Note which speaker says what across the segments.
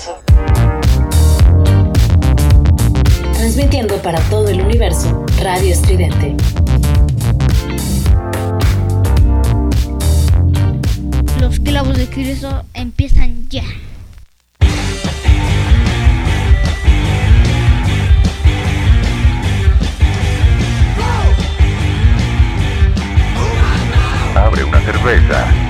Speaker 1: universo. Transmitiendo para todo el universo, Radio Estridente.
Speaker 2: Los clavos de Cristo empiezan ya.
Speaker 3: Abre una cerveza.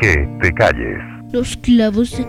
Speaker 3: Que te calles.
Speaker 2: Los clavos de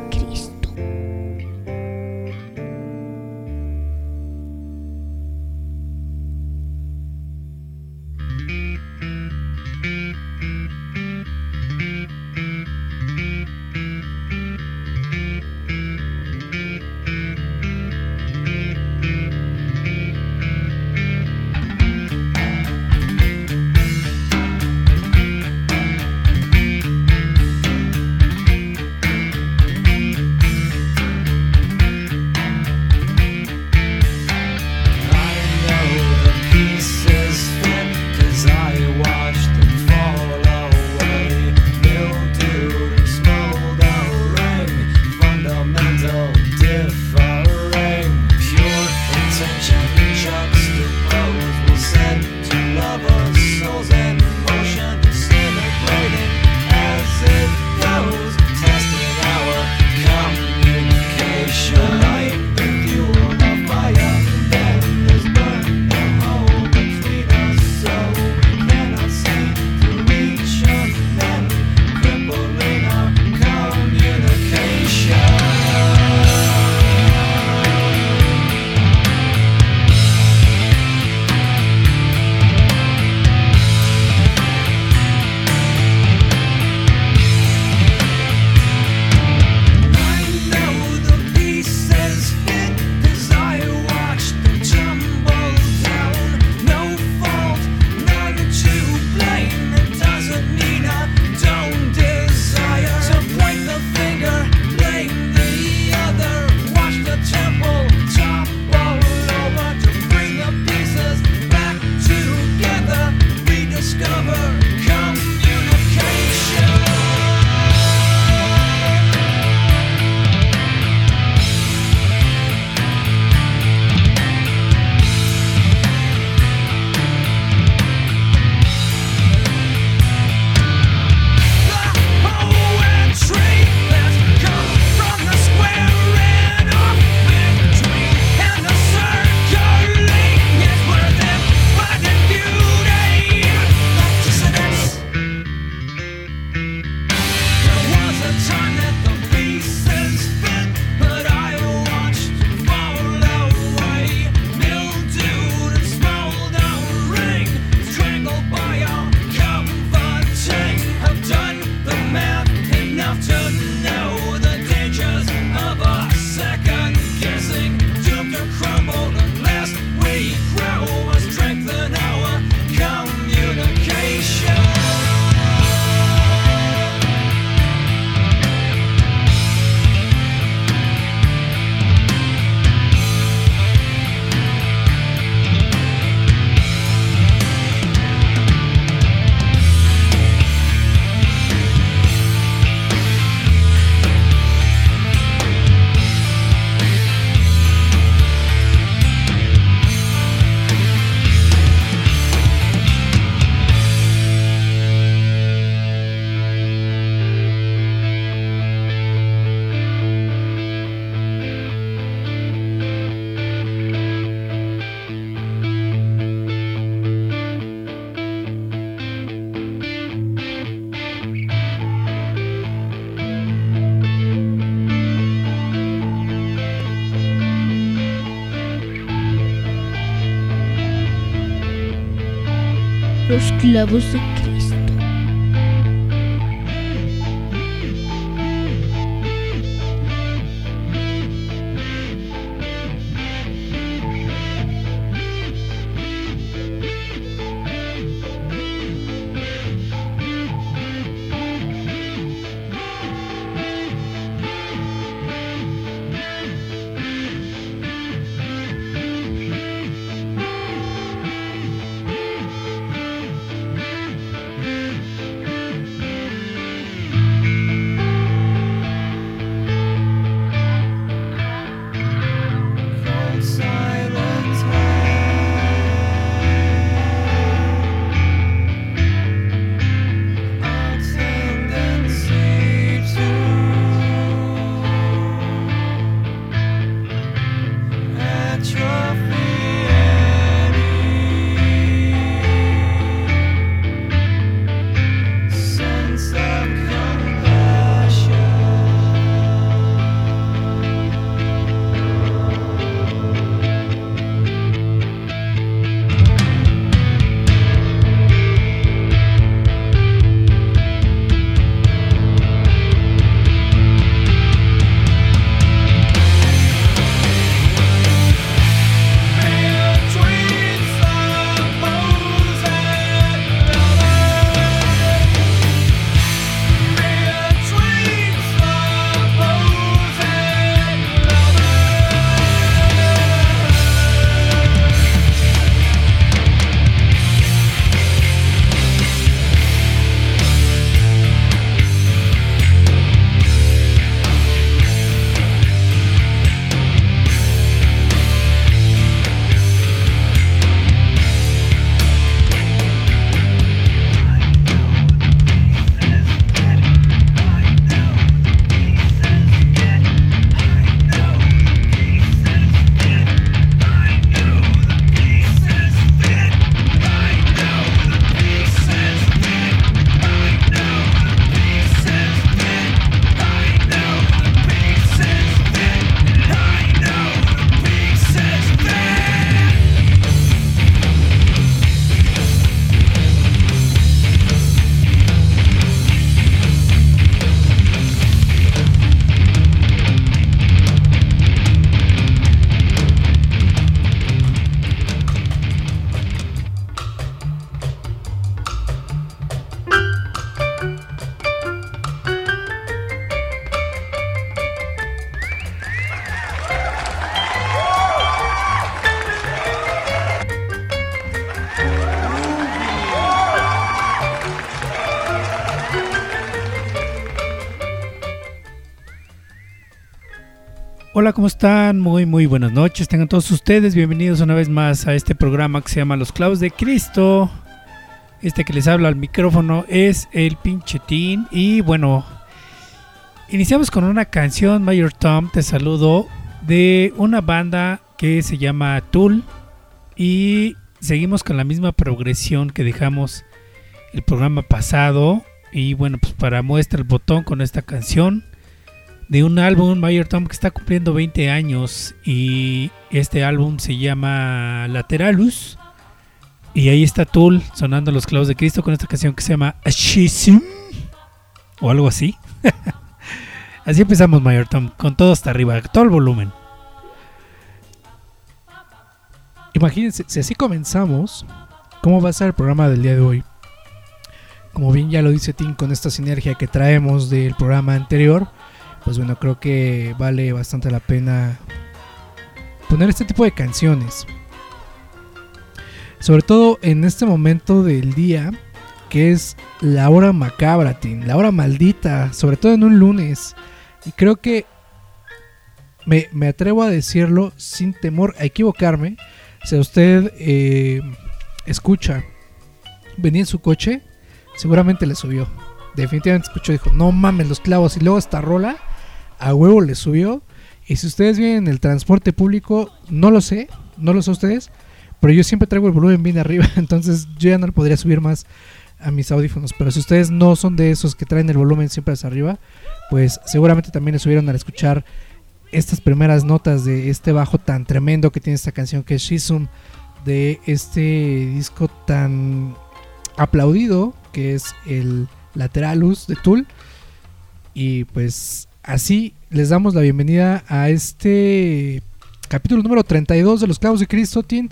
Speaker 2: Cristo.
Speaker 4: Hola, ¿cómo están? Muy, muy buenas noches. Tengan todos ustedes bienvenidos una vez más a este programa que se llama Los Clavos de Cristo. Este que les habla al micrófono es el pinchetín. Y bueno, iniciamos con una canción, Mayor Tom, te saludo, de una banda que se llama Tool. Y seguimos con la misma progresión que dejamos el programa pasado. Y bueno, pues para muestra el botón con esta canción de un álbum, Mayor Tom, que está cumpliendo 20 años y este álbum se llama Lateralus. Y ahí está Tool sonando los clavos de Cristo con esta canción que se llama Ashisim o algo así. así empezamos, Mayor Tom, con todo hasta arriba, todo el volumen.
Speaker 5: Imagínense, si así comenzamos, ¿cómo va a ser el programa del día de hoy? Como bien ya lo dice Tim con esta sinergia que traemos del programa anterior, pues bueno, creo que vale bastante la pena poner este tipo de canciones. Sobre todo en este momento del día, que es la hora macabra, la hora maldita, sobre todo en un lunes. Y creo que me, atrevo a decirlo sin temor a equivocarme. Si usted eh, escucha, venía en su coche, seguramente le subió. Definitivamente escuchó, dijo, no mames los clavos. Y luego esta rola a huevo le subió. Y si ustedes vienen en el transporte público, no lo sé, no lo sé ustedes, pero yo siempre traigo el volumen bien arriba, entonces yo ya no le podría subir más a mis audífonos. Pero si ustedes no son de esos que traen el volumen siempre hacia arriba, pues seguramente también le subieron al escuchar estas primeras notas de este bajo tan tremendo que tiene esta canción que es Shizum de este disco tan aplaudido, que es el Lateralus de Tool. Y pues así les damos la bienvenida a este capítulo número 32 de los clavos de Cristo, Tin.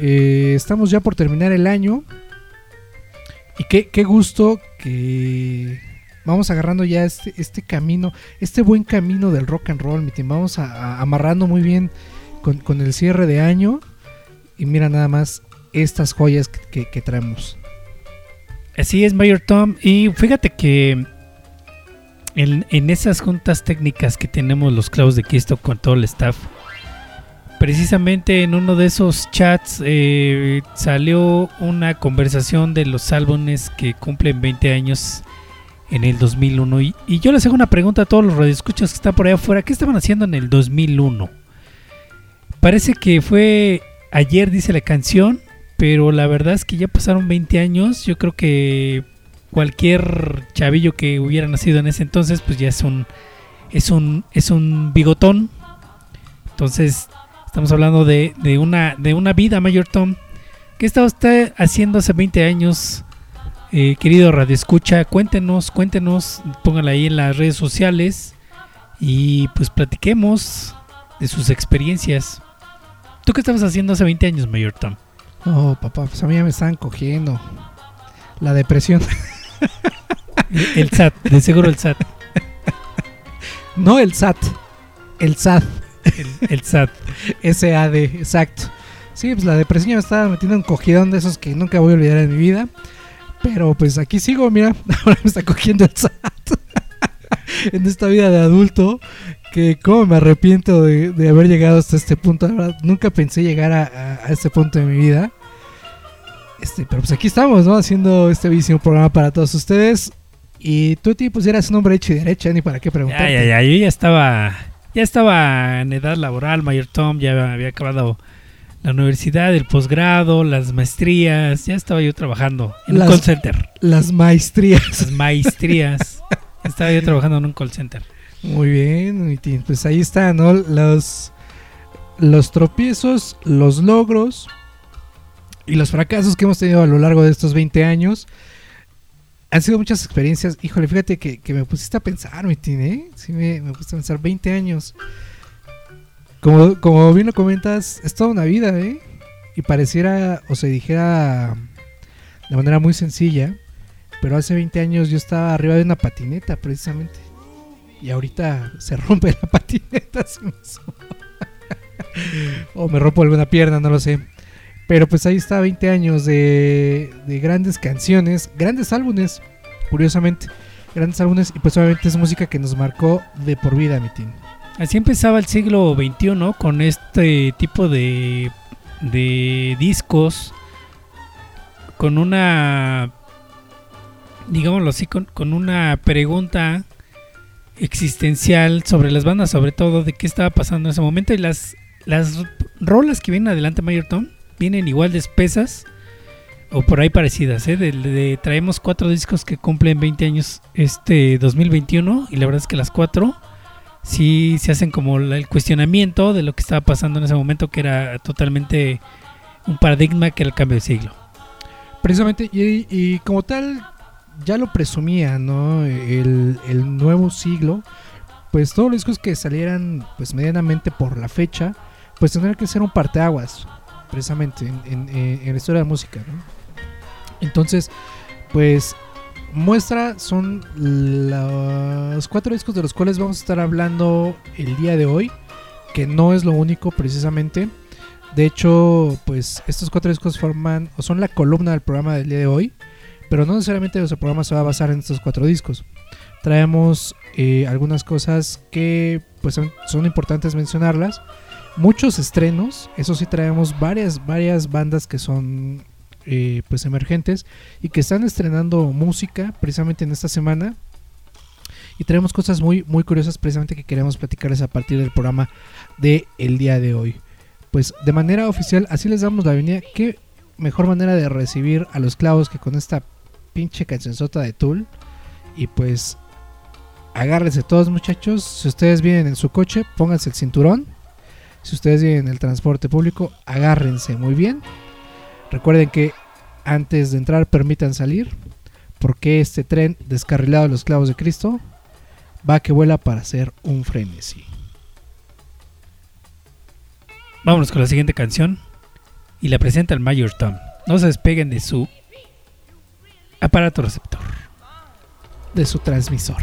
Speaker 5: Eh, estamos ya por terminar el año. Y qué, gusto que vamos agarrando ya este, este camino, este buen camino del rock and roll, mi team. Vamos amarrando muy bien con, el cierre de año. Y mira nada más estas joyas que traemos.
Speaker 4: Así es, Mayor Tom. Y fíjate que en, esas juntas técnicas que tenemos los clavos de Cristo con todo el staff, precisamente en uno de esos chats eh, salió una conversación de los álbumes que cumplen 20 años en el 2001. Y, y yo les hago una pregunta a todos los radioescuchas que están por allá afuera. ¿Qué estaban haciendo en el 2001? Parece que fue ayer, dice la canción, pero la verdad es que ya pasaron 20 años. Yo creo que cualquier chavillo que hubiera nacido en ese entonces, pues ya es un es un es un bigotón. Entonces, estamos hablando de, de una de una vida, Mayor Tom. ¿Qué estaba usted haciendo hace 20 años? Eh, querido Radio Escucha, cuéntenos, cuéntenos, póngala ahí en las redes sociales y pues platiquemos de sus experiencias. ¿Tú qué estabas haciendo hace 20 años, Mayor Tom?
Speaker 5: Oh, papá, pues a mí ya me están cogiendo. La depresión.
Speaker 4: El SAT, de seguro el SAT.
Speaker 5: No el SAT. El SAT.
Speaker 4: El, el SAT.
Speaker 5: SAD, exacto. Sí, pues la depresión ya me estaba metiendo un cogidón de esos que nunca voy a olvidar en mi vida. Pero pues aquí sigo, mira. Ahora me está cogiendo el SAT. en esta vida de adulto. Que cómo me arrepiento de, de haber llegado hasta este punto. La verdad, nunca pensé llegar a, a- a este punto de mi vida. Este, pero pues aquí estamos, ¿no? Haciendo este bellísimo programa para todos ustedes. Y tú, ti, pues eras un hombre hecho y derecha, ni para qué preguntar.
Speaker 4: Ya, ya, ya, yo ya estaba, ya estaba en edad laboral, Mayor Tom, ya había acabado la universidad, el posgrado, las maestrías, ya estaba yo trabajando en
Speaker 5: Las-
Speaker 4: un call center,
Speaker 5: Las maestrías.
Speaker 4: las maestrías, estaba yo trabajando en un call center.
Speaker 5: Muy bien, pues ahí están, ¿no? Los, los tropiezos, los logros y los fracasos que hemos tenido a lo largo de estos 20 años. Han sido muchas experiencias. Híjole, fíjate que, me pusiste a pensar, mi ¿eh? Sí, me, me pusiste a pensar 20 años. Como, como bien lo comentas, es toda una vida, ¿eh? Y pareciera, o se dijera de manera muy sencilla, pero hace 20 años yo estaba arriba de una patineta, precisamente. Y ahorita se rompe la patineta. o me rompo alguna pierna, no lo sé. Pero pues ahí está 20 años de, de grandes canciones, grandes álbumes, curiosamente. Grandes álbumes y pues obviamente es música que nos marcó de por vida, mi team.
Speaker 4: Así empezaba el siglo XXI con este tipo de, de discos, con una, digámoslo así, con, una pregunta existencial sobre las bandas, sobre todo de qué estaba pasando en ese momento. Y las, las rolas que vienen adelante, Mayor Tom, vienen igual de espesas o por ahí parecidas. ¿eh? Traemos cuatro discos que cumplen 20 años este 2021 y la verdad es que las cuatro sí se hacen como el cuestionamiento de lo que estaba pasando en ese momento, que era totalmente un paradigma que era el cambio de siglo.
Speaker 5: Precisamente, y, y como tal, ya lo presumía, ¿no? El, el nuevo siglo, pues todos los discos que salieran, pues medianamente por la fecha, pues tendrían que ser un parteaguas, precisamente, en, en- en- en la historia de la música, ¿no? Entonces, pues muestra son los cuatro discos de los cuales vamos a estar hablando el día de hoy, que no es lo único precisamente. De hecho, pues estos cuatro discos forman o son la columna del programa del día de hoy, pero no necesariamente nuestro programa se va a basar en estos cuatro discos. Traemos eh, algunas cosas que pues son, son importantes mencionarlas. Muchos estrenos, eso sí traemos varias varias bandas que son eh, pues emergentes y que están estrenando música precisamente en esta semana. Y traemos cosas muy muy curiosas precisamente que queremos platicarles a partir del programa de el día de hoy pues de manera oficial así les damos la bienvenida. Qué mejor manera de recibir a los clavos que con esta pinche cancionzota de Tool. Y pues agárrense todos muchachos. Si ustedes vienen en su coche, pónganse el cinturón. Si ustedes vienen en el transporte público, agárrense muy bien. Recuerden que antes de entrar permitan salir, porque este tren descarrilado de los clavos de Cristo va que vuela para hacer un frenesí.
Speaker 4: Vámonos con la siguiente canción. Y la presenta el Mayor Tom. No se despeguen de su aparato receptor.
Speaker 5: de su transmisor.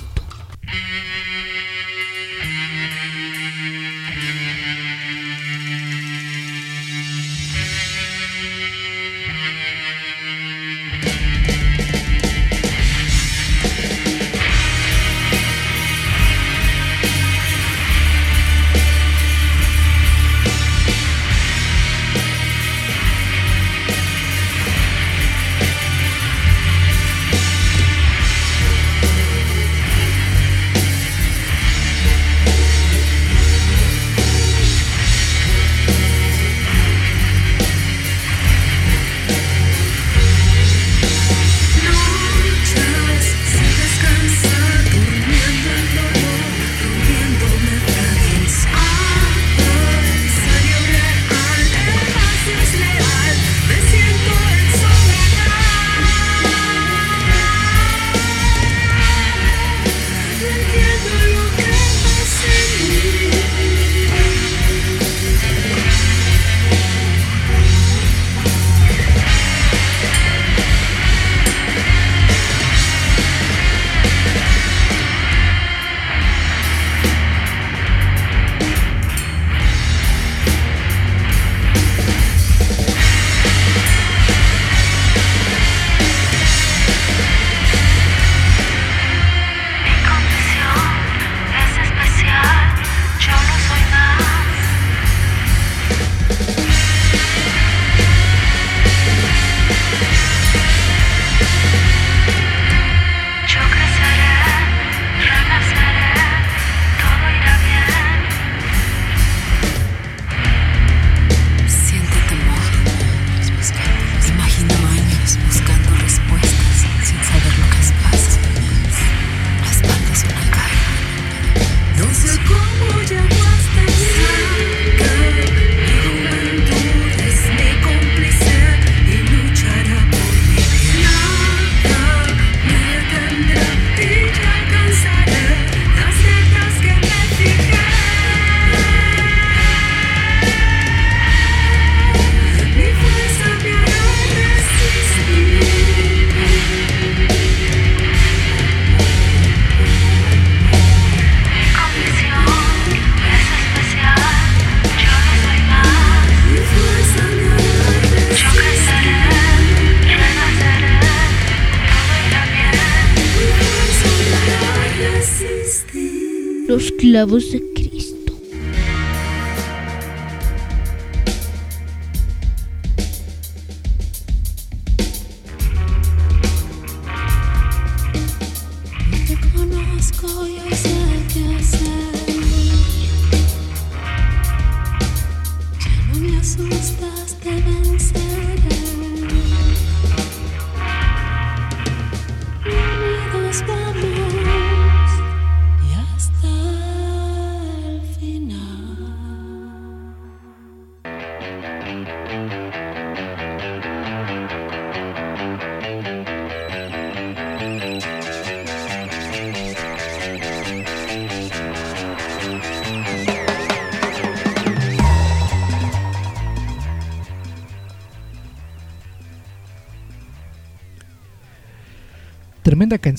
Speaker 2: Los clavos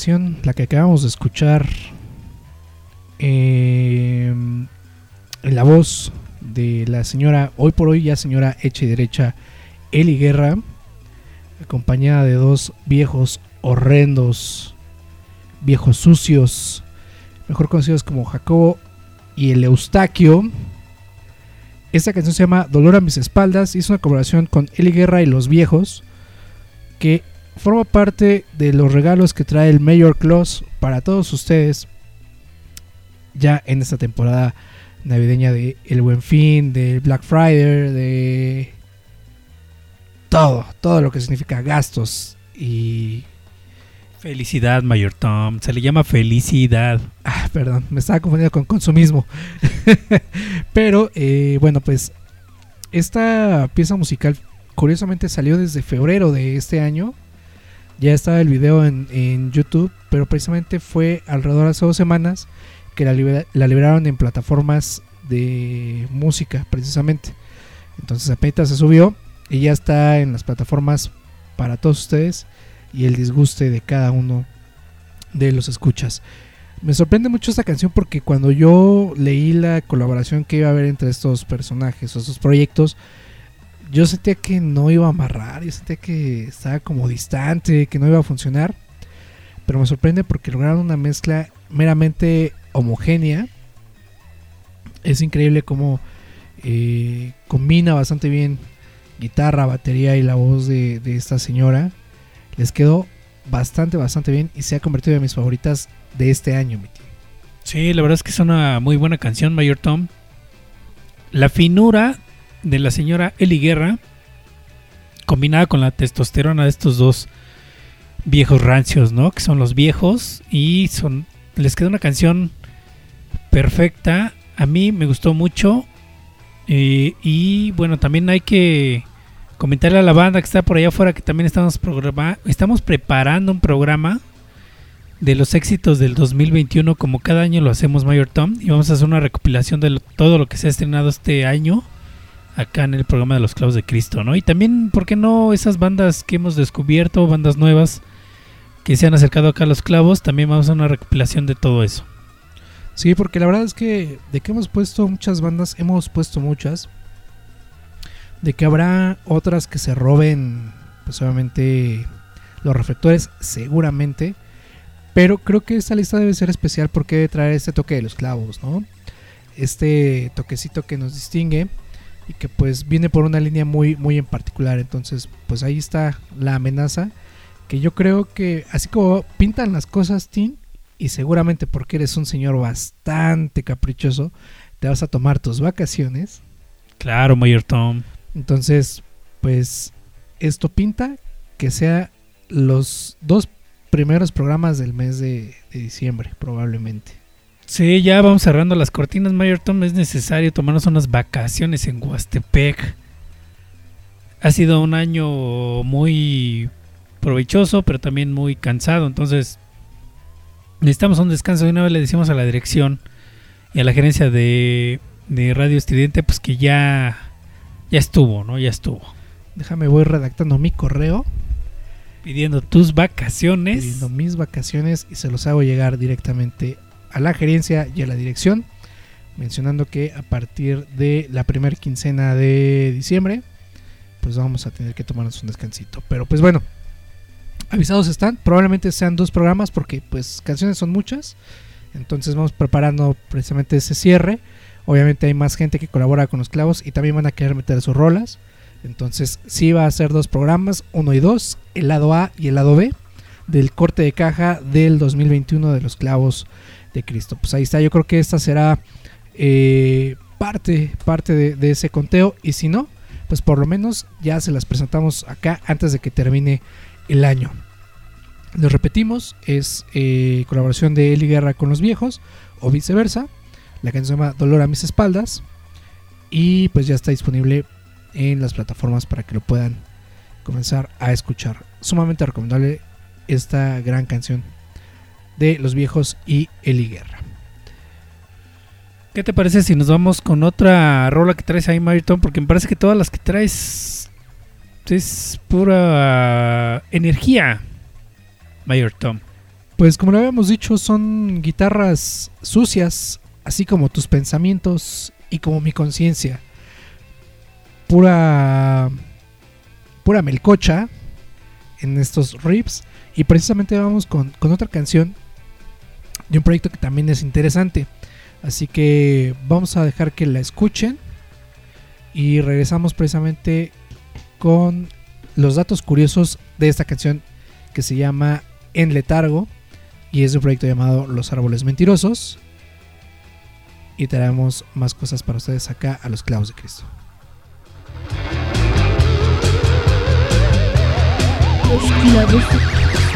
Speaker 5: la que acabamos de escuchar. eh, en la voz de la señora, hoy por hoy ya señora hecha y derecha, Eli Guerra, acompañada de dos viejos horrendos, viejos sucios, mejor conocidos como Jacobo y el Eustaquio. Esta canción se llama Dolor a mis espaldas y es una colaboración con Eli Guerra y los viejos que forma parte de los regalos que trae el Mayor Claus para todos ustedes ya en esta temporada navideña de El Buen Fin, de Black Friday, de todo, todo lo que significa gastos y
Speaker 4: Felicidad, Mayor Tom. Se le llama felicidad.
Speaker 5: Ah, perdón, me estaba confundiendo con consumismo. Pero eh, bueno, pues esta pieza musical curiosamente salió desde febrero de este año. Ya estaba el video en, en YouTube, pero precisamente fue alrededor de hace dos semanas que la, libera- la liberaron en plataformas de música, precisamente. Entonces apenas se subió y ya está en las plataformas para todos ustedes y el disguste de cada uno de los escuchas. Me sorprende mucho esta canción porque cuando yo leí la colaboración que iba a haber entre estos personajes o estos proyectos, yo sentía que no iba a amarrar, yo sentía que estaba como distante, que no iba a funcionar. Pero me sorprende porque lograron una mezcla meramente homogénea. Es increíble cómo eh, combina bastante bien guitarra, batería y la voz de, esta señora. Les quedó bastante, bastante bien y se ha convertido en mis favoritas de este año, mi tío.
Speaker 4: Sí, la verdad es que es una muy buena canción, Mayor Tom. La finura de la señora Eli Guerra, combinada con la testosterona de estos dos viejos rancios, ¿no? Que son los viejos y son les queda una canción perfecta. A mí me gustó mucho. Eh, y bueno, también hay que comentarle a la banda que está por allá afuera que también estamos, estamos preparando un programa de los éxitos del 2021 como cada año lo hacemos Mayor Tom y vamos a hacer una recopilación de todo lo que se ha estrenado este año acá en el programa de los clavos de Cristo, ¿no? Y también, ¿por qué no esas bandas que hemos descubierto, bandas nuevas que se han acercado acá a los clavos, también vamos a una recopilación de todo eso.
Speaker 5: Sí, porque la verdad es que de que hemos puesto muchas bandas, hemos puesto muchas. De que habrá otras que se roben, pues obviamente, los reflectores, seguramente. Pero creo que esta lista debe ser especial porque traer este toque de los clavos, ¿no? Este toquecito que nos distingue y que pues viene por una línea muy, muy en particular. Entonces, pues ahí está la amenaza. Que yo creo que así como pintan las cosas, Tim, y seguramente porque eres un señor bastante caprichoso, te vas a tomar tus vacaciones.
Speaker 4: Claro, Mayor Tom.
Speaker 5: Entonces, pues esto pinta que sea los dos primeros programas del mes de, de diciembre, probablemente.
Speaker 4: Sí, ya vamos cerrando las cortinas, Mayor Tom. Es necesario tomarnos unas vacaciones en Huastepec. Ha sido un año muy provechoso, pero también muy cansado. Entonces, necesitamos un descanso. De una vez le decimos a la dirección y a la gerencia de, de Radio Estridente, pues que ya, ya estuvo, ¿no? Ya estuvo.
Speaker 5: Déjame, voy redactando mi correo,
Speaker 4: Pidiendo tus vacaciones.
Speaker 5: pidiendo mis vacaciones y se los hago llegar directamente a la gerencia y a la dirección, mencionando que a partir de la primera quincena de diciembre, pues vamos a tener que tomarnos un descansito. Pero pues bueno, avisados están, probablemente sean dos programas porque pues canciones son muchas, entonces vamos preparando precisamente ese cierre. Obviamente hay más gente que colabora con los clavos y también van a querer meter sus rolas. Entonces sí va a ser dos programas, uno y dos, el lado A y el lado B del corte de caja del 2021 de los clavos de Cristo. Pues ahí está, yo creo que esta será eh, parte, parte de, ese conteo y si no, pues por lo menos ya se las presentamos acá antes de que termine el año. Lo repetimos, es eh, colaboración de Eli Guerra con los viejos o viceversa. La canción se llama Dolor a mis espaldas y pues ya está disponible en las plataformas para que lo puedan comenzar a escuchar. Sumamente recomendable esta gran canción de los viejos y Eli Guerra.
Speaker 4: ¿Qué te parece si nos vamos con otra rola que traes ahí, Mario Porque me parece que todas las que traes es pura energía, Mayor Tom.
Speaker 5: Pues como lo habíamos dicho, son guitarras sucias, así como tus pensamientos y como mi conciencia. Pura pura melcocha en estos riffs y precisamente vamos con, con otra canción de un proyecto que también es interesante. Así que vamos a dejar que la escuchen y regresamos precisamente con los datos curiosos de esta canción que se llama En Letargo y es de un proyecto llamado Los Árboles Mentirosos. Y traemos más cosas para ustedes acá a los clavos de Cristo.
Speaker 2: Los clavos.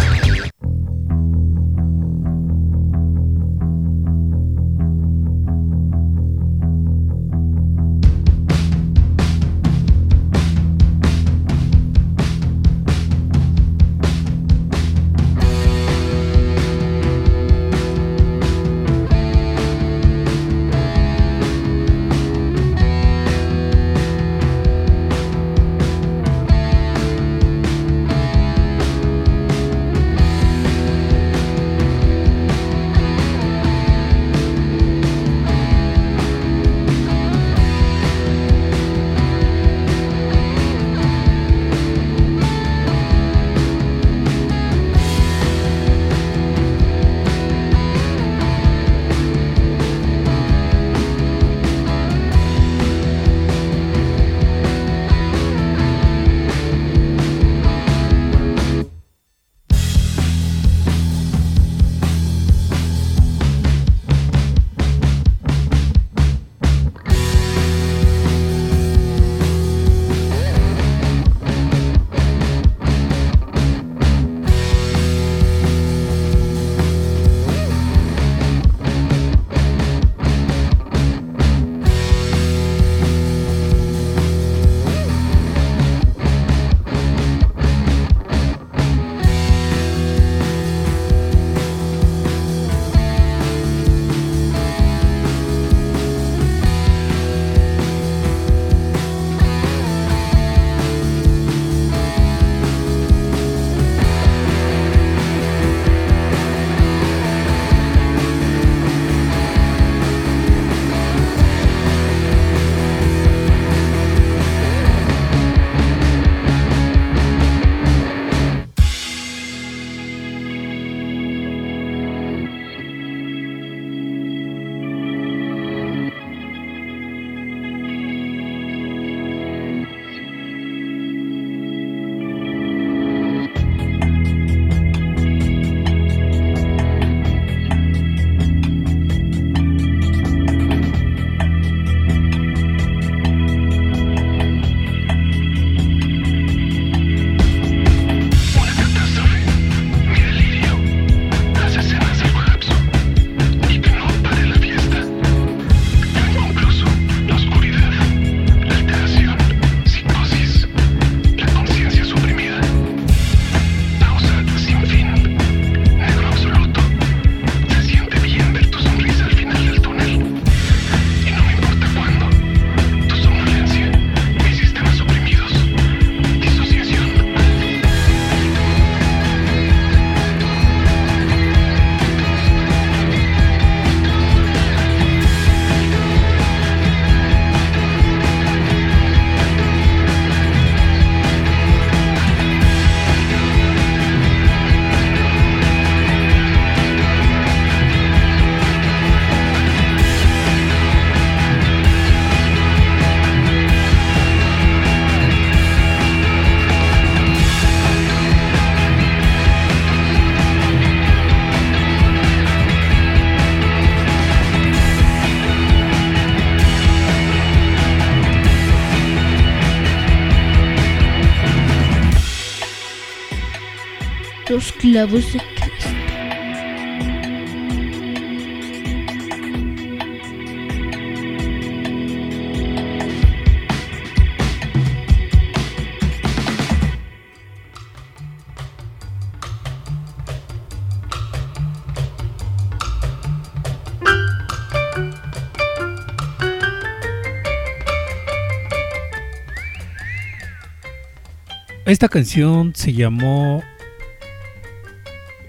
Speaker 4: Esta canción se llamó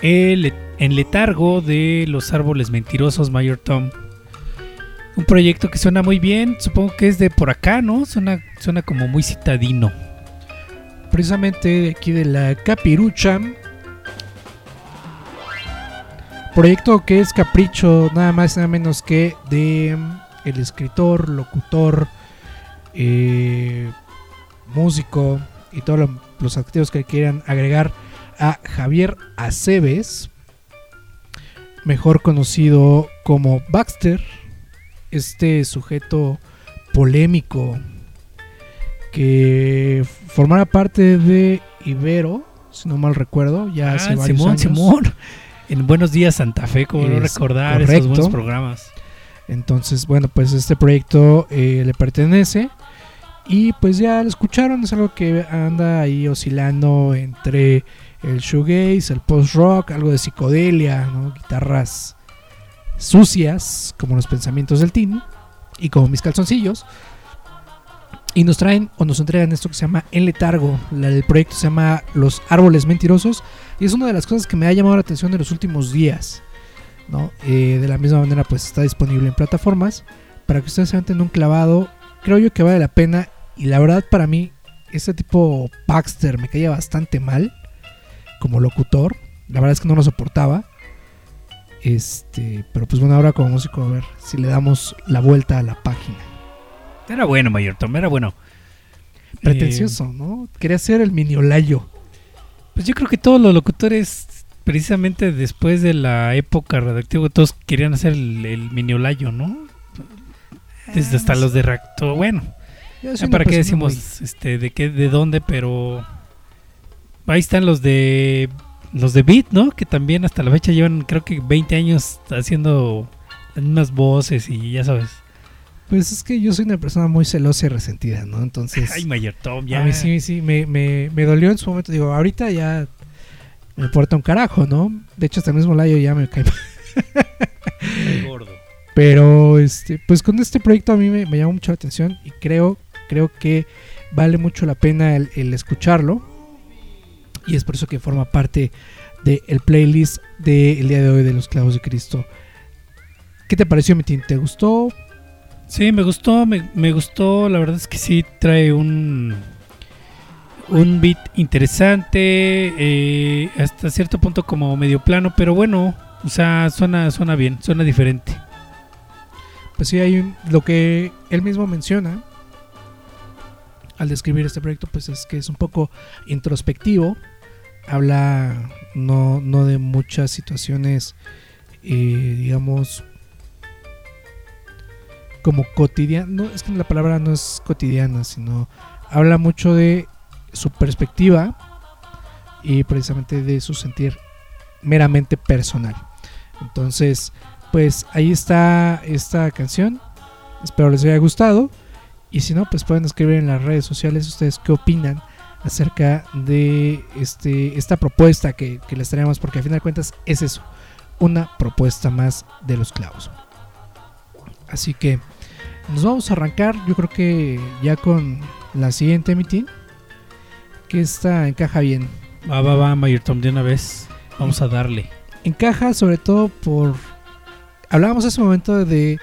Speaker 4: El En letargo de los árboles mentirosos Mayor Tom. Un proyecto que suena muy bien, supongo que es de por acá, ¿no? Suena, suena como muy citadino.
Speaker 5: Precisamente aquí de la Capirucha. Proyecto que es capricho, nada más nada menos que de mm, el escritor, locutor, eh, músico y todos lo- los activos que quieran agregar a Javier Aceves, mejor conocido como Baxter, este sujeto polémico que formara parte de Ibero, si no mal recuerdo, ya hace
Speaker 4: Ah,
Speaker 5: varios
Speaker 4: Simón,
Speaker 5: años.
Speaker 4: Simón. En Buenos Días Santa Fe, como no
Speaker 5: Es
Speaker 4: recordar esos
Speaker 5: correcto.
Speaker 4: buenos programas.
Speaker 5: Entonces, bueno, pues este proyecto eh, le pertenece. Y pues ya lo escucharon, es algo que anda ahí oscilando entre el shoegaze, el post-rock, algo de psicodelia, guitarras sucias, como los pensamientos del teen, y como mis calzoncillos. Y nos traen o nos entregan esto que se llama En Letargo. El proyecto se llama Los Árboles Mentirosos. Y es una de las cosas que me ha llamado la atención en los últimos días. Eh, de la misma manera, pues está disponible en plataformas. Para que ustedes se en un clavado, creo yo que vale la pena. Y la verdad, para mí, este tipo Baxter me caía bastante mal como locutor. La verdad es que no lo soportaba. Este, pero pues bueno, ahora como músico, a ver si le damos la vuelta a la página.
Speaker 4: Era bueno, Mayor Tom, era bueno.
Speaker 5: Pretencioso, ¿no? Quería ser el miniolayo.
Speaker 4: Pues yo creo que todos los locutores, precisamente después de la época redactiva, todos querían hacer el, el miniolayo, ¿no? Desde hasta los de Racto. Bueno,
Speaker 5: una
Speaker 4: para qué
Speaker 5: muy-
Speaker 4: decimos este, de qué, de dónde, pero ahí están los de los de Beat, ¿no? Que también hasta la fecha llevan, creo que 20 años haciendo las mismas voces y ya sabes.
Speaker 5: Pues es que yo soy una persona muy celosa y resentida, ¿no? Entonces.
Speaker 4: Ay, Mayor Tom, ya.
Speaker 5: A mí sí, sí, me, me, me dolió en su momento. Digo, ahorita ya me importa un carajo, ¿no? De hecho, hasta el mismo Layo ya me cae.
Speaker 4: Gordo.
Speaker 5: Pero, este, pues con este proyecto a mí me, me llamó mucho la atención y creo, creo que vale mucho la pena el, el escucharlo. Y es por eso que forma parte del playlist del día de hoy de los clavos de Cristo. ¿Qué te pareció, Mitin? ¿Te gustó?
Speaker 4: Sí, me gustó, me, me gustó. La verdad es que sí trae un un beat interesante, eh, hasta cierto punto como medio plano, pero bueno, o sea, suena suena bien, suena diferente.
Speaker 5: Pues sí, hay un- lo que él mismo menciona al describir este proyecto, pues es que es un poco introspectivo. Habla no, no de muchas situaciones, eh, digamos, como cotidiana. No, es que la palabra no es cotidiana, sino habla mucho de su perspectiva y precisamente de su sentir meramente personal. Entonces, pues ahí está esta canción. Espero les haya gustado. Y si no, pues pueden escribir en las redes sociales ustedes qué opinan acerca de este, esta propuesta que, que les traemos, porque al final de cuentas es eso, una propuesta más de los clavos. Así que nos vamos a arrancar, yo creo que ya con la siguiente meeting, que esta encaja bien.
Speaker 4: Va, va, va, Mayor Tom, de una vez. Vamos a darle.
Speaker 5: encaja sobre todo por... Hablábamos hace un momento de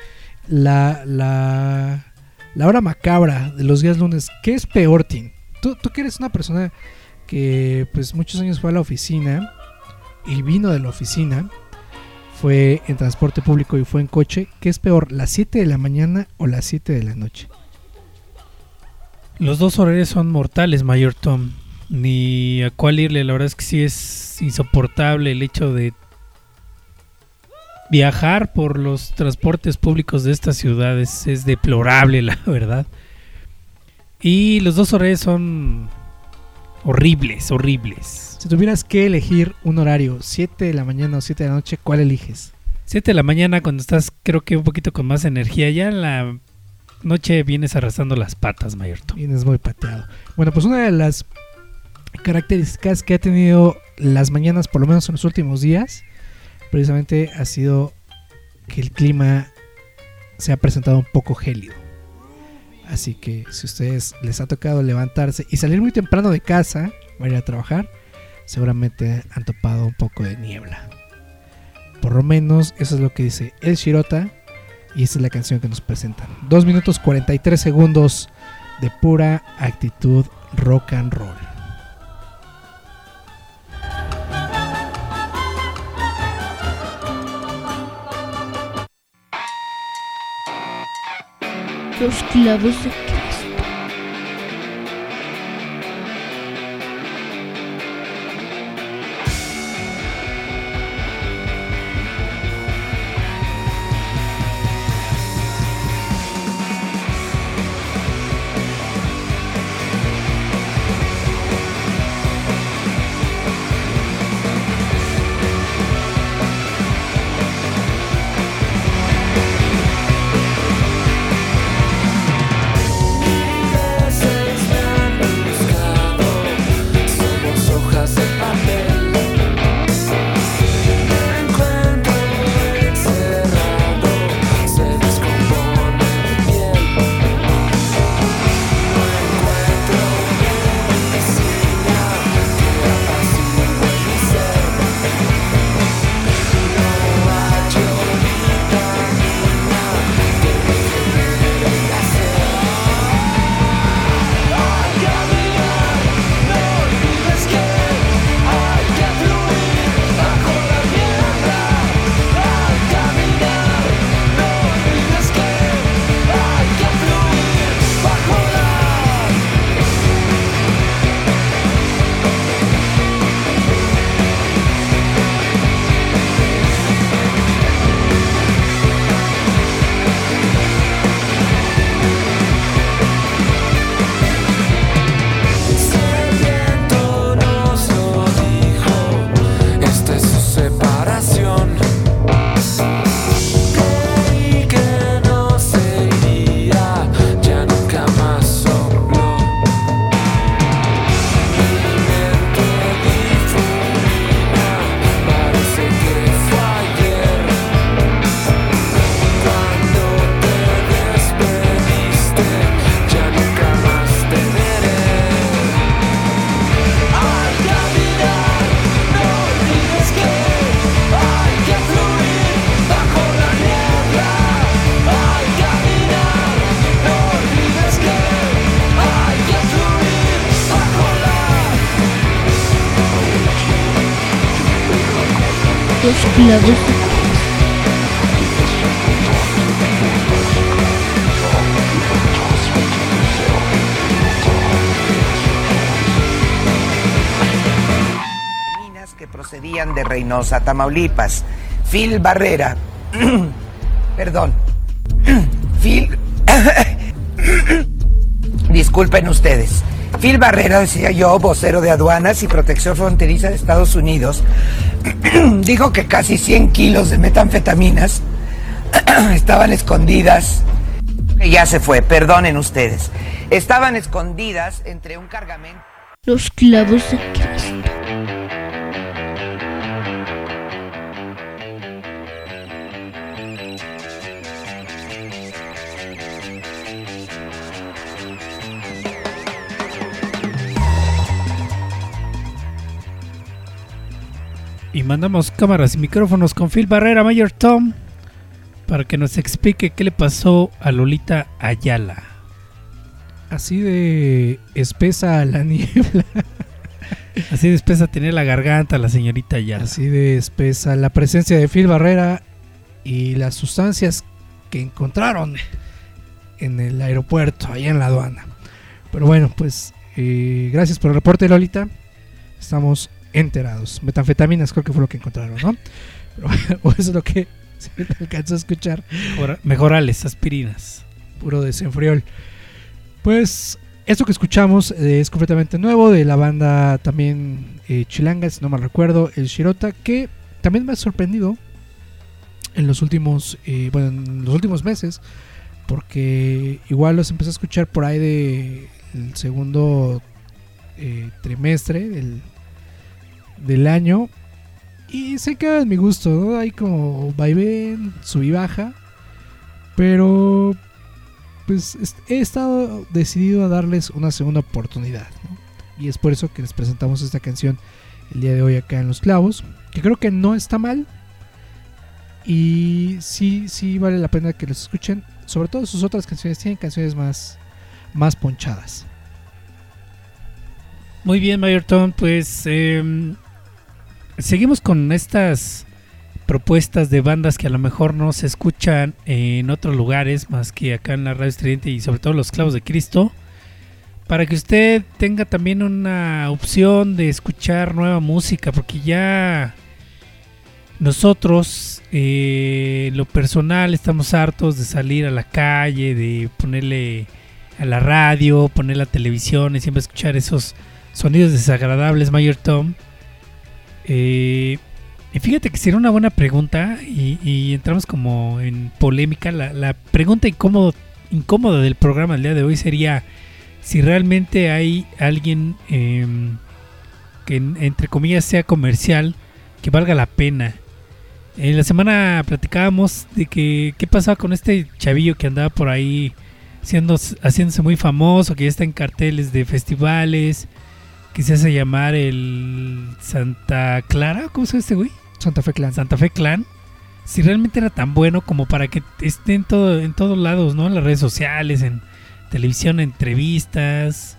Speaker 5: la, la, la hora macabra de los días lunes. ¿Qué es peor, Tim? Tú, tú que eres una persona que pues muchos años fue a la oficina y vino de la oficina, fue en transporte público y fue en coche. ¿Qué es peor, las 7 de la mañana o las 7 de la noche?
Speaker 4: Los dos horarios son mortales, Mayor Tom. Ni a cuál irle, la verdad es que sí es insoportable el hecho de viajar por los transportes públicos de estas ciudades. Es deplorable, la verdad. Y los dos horarios son Horribles, horribles.
Speaker 5: Si tuvieras que elegir un horario, 7 de la mañana o 7 de la noche, ¿cuál eliges?
Speaker 4: 7 de la mañana cuando estás creo que un poquito con más energía. Ya en la noche vienes arrastrando las patas, Mayorto.
Speaker 5: Vienes muy pateado. Bueno, pues una de las características que ha tenido las mañanas, por lo menos en los últimos días, precisamente ha sido que el clima se ha presentado un poco gélido. Así que si a ustedes les ha tocado levantarse y salir muy temprano de casa para ir a trabajar, seguramente han topado un poco de niebla. Por lo menos eso es lo que dice El Shirota y esta es la canción que nos presentan. 2 minutos 43 segundos de pura actitud rock and roll.
Speaker 6: uskitziela bosi Cristo.
Speaker 7: Minas que procedían de Reynosa, Tamaulipas. Phil Barrera. Perdón. Phil. Disculpen ustedes. Phil Barrera, decía yo, vocero de aduanas y protección fronteriza de Estados Unidos, dijo que casi 100 kilos de metanfetaminas estaban escondidas. Ya se fue, perdonen ustedes. Estaban escondidas entre un cargamento.
Speaker 6: Los clavos de Cristo.
Speaker 4: Mandamos cámaras y micrófonos con Phil Barrera, Mayor Tom, para que nos explique qué le pasó a Lolita Ayala.
Speaker 5: Así de espesa la niebla,
Speaker 4: Así de espesa tenía la garganta la señorita Ayala.
Speaker 5: así de espesa la presencia de Phil Barrera y las sustancias que encontraron en el aeropuerto, allá en la aduana. Pero bueno, pues eh, gracias por el reporte, Lolita. Estamos enterados. Metanfetaminas creo que fue lo que encontraron, ¿no? Pero, o eso es lo que se alcanzó a escuchar.
Speaker 4: Mejora- Mejorales, aspirinas.
Speaker 5: puro desenfriol. Pues esto que escuchamos eh, es completamente nuevo de la banda también eh, chilanga, si no mal recuerdo, el Shirota, que también me ha sorprendido en los últimos, eh, bueno, en los últimos meses, porque igual los empecé a escuchar por ahí de el segundo eh, trimestre del, del año y se queda en mi gusto, ¿no? Hay como vaivén, sub y baja, pero pues he estado decidido a darles una segunda oportunidad. Y es por eso que les presentamos esta canción el día de hoy acá en Los Clavos, que creo que no está mal. Y sí, sí vale la pena que los escuchen. Sobre todo sus otras canciones tienen canciones más, más ponchadas.
Speaker 4: Muy bien, Mayor Tom, pues em, seguimos con estas propuestas de bandas que a lo mejor no se escuchan en otros lugares más que acá en la radio estridente y sobre todo los clavos de Cristo. Para que usted tenga también una opción de escuchar nueva música porque ya nosotros eh, lo personal estamos hartos de salir a la calle de ponerle a la radio poner la televisión y siempre escuchar esos sonidos desagradables Mayor Tom eh, y fíjate que sería una buena pregunta y, y entramos como en polémica. La, la pregunta incómodo, incómoda del programa del día de hoy sería si realmente hay alguien em, que en- entre comillas sea comercial que valga la pena. En la semana platicábamos de que qué pasaba con este chavillo que andaba por ahí siendo, haciéndose muy famoso, que ya está en carteles de festivales, que se hace llamar el Santa Clara, ¿cómo se llama este güey?
Speaker 5: Santa Fe Clan.
Speaker 4: Santa Fe Clan, si realmente era tan bueno como para que esté en, todo, en todos lados, ¿no? En las redes sociales, en televisión, en entrevistas.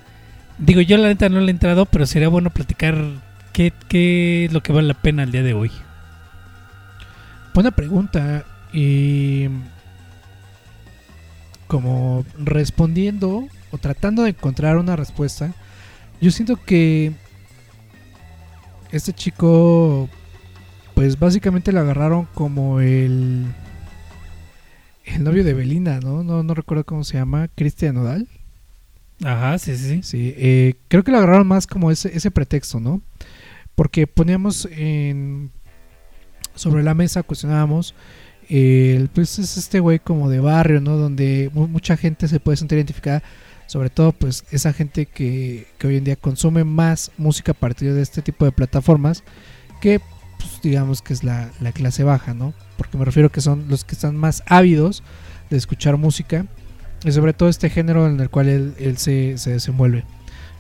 Speaker 4: Digo, yo la neta no le he entrado, pero sería bueno platicar qué, qué es lo que vale la pena el día de hoy.
Speaker 5: Buena pregunta. Y como respondiendo o tratando de encontrar una respuesta, yo siento que este chico, pues básicamente lo agarraron como el el novio de Belinda, ¿no? No, no recuerdo cómo se llama, Cristian Nodal.
Speaker 4: Ajá, sí, sí, sí.
Speaker 5: Sí, eh, creo que lo agarraron más como ese, ese pretexto, ¿no? Porque poníamos en sobre la mesa, cuestionábamos, eh, pues es este güey como de barrio, ¿no? Donde mu- mucha gente se puede sentir identificada, sobre todo pues esa gente que, que hoy en día consume más música a partir de este tipo de plataformas, que pues, digamos que es la, la clase baja, ¿no? Porque me refiero que son los que están más ávidos de escuchar música y sobre todo este género en el cual él, él se, se desenvuelve.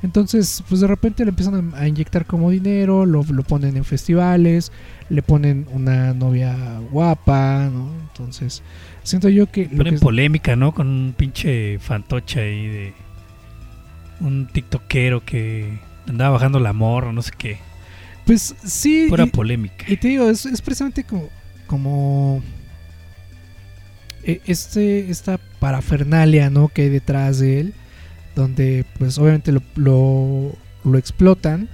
Speaker 5: Entonces, pues de repente le empiezan a, inyectar como dinero, lo, lo ponen en festivales, le ponen una novia guapa, ¿no? Entonces, siento yo que... lo que-
Speaker 4: polémica, ¿no? Con un pinche fantoche ahí de un tiktokero que andaba bajando la morra, no sé qué.
Speaker 5: pues sí,
Speaker 4: Pura
Speaker 5: y-
Speaker 4: polémica.
Speaker 5: Y te digo, es, es precisamente como, como e- este, esta parafernalia ¿no? que hay detrás de él, donde pues obviamente lo, lo, lo explotan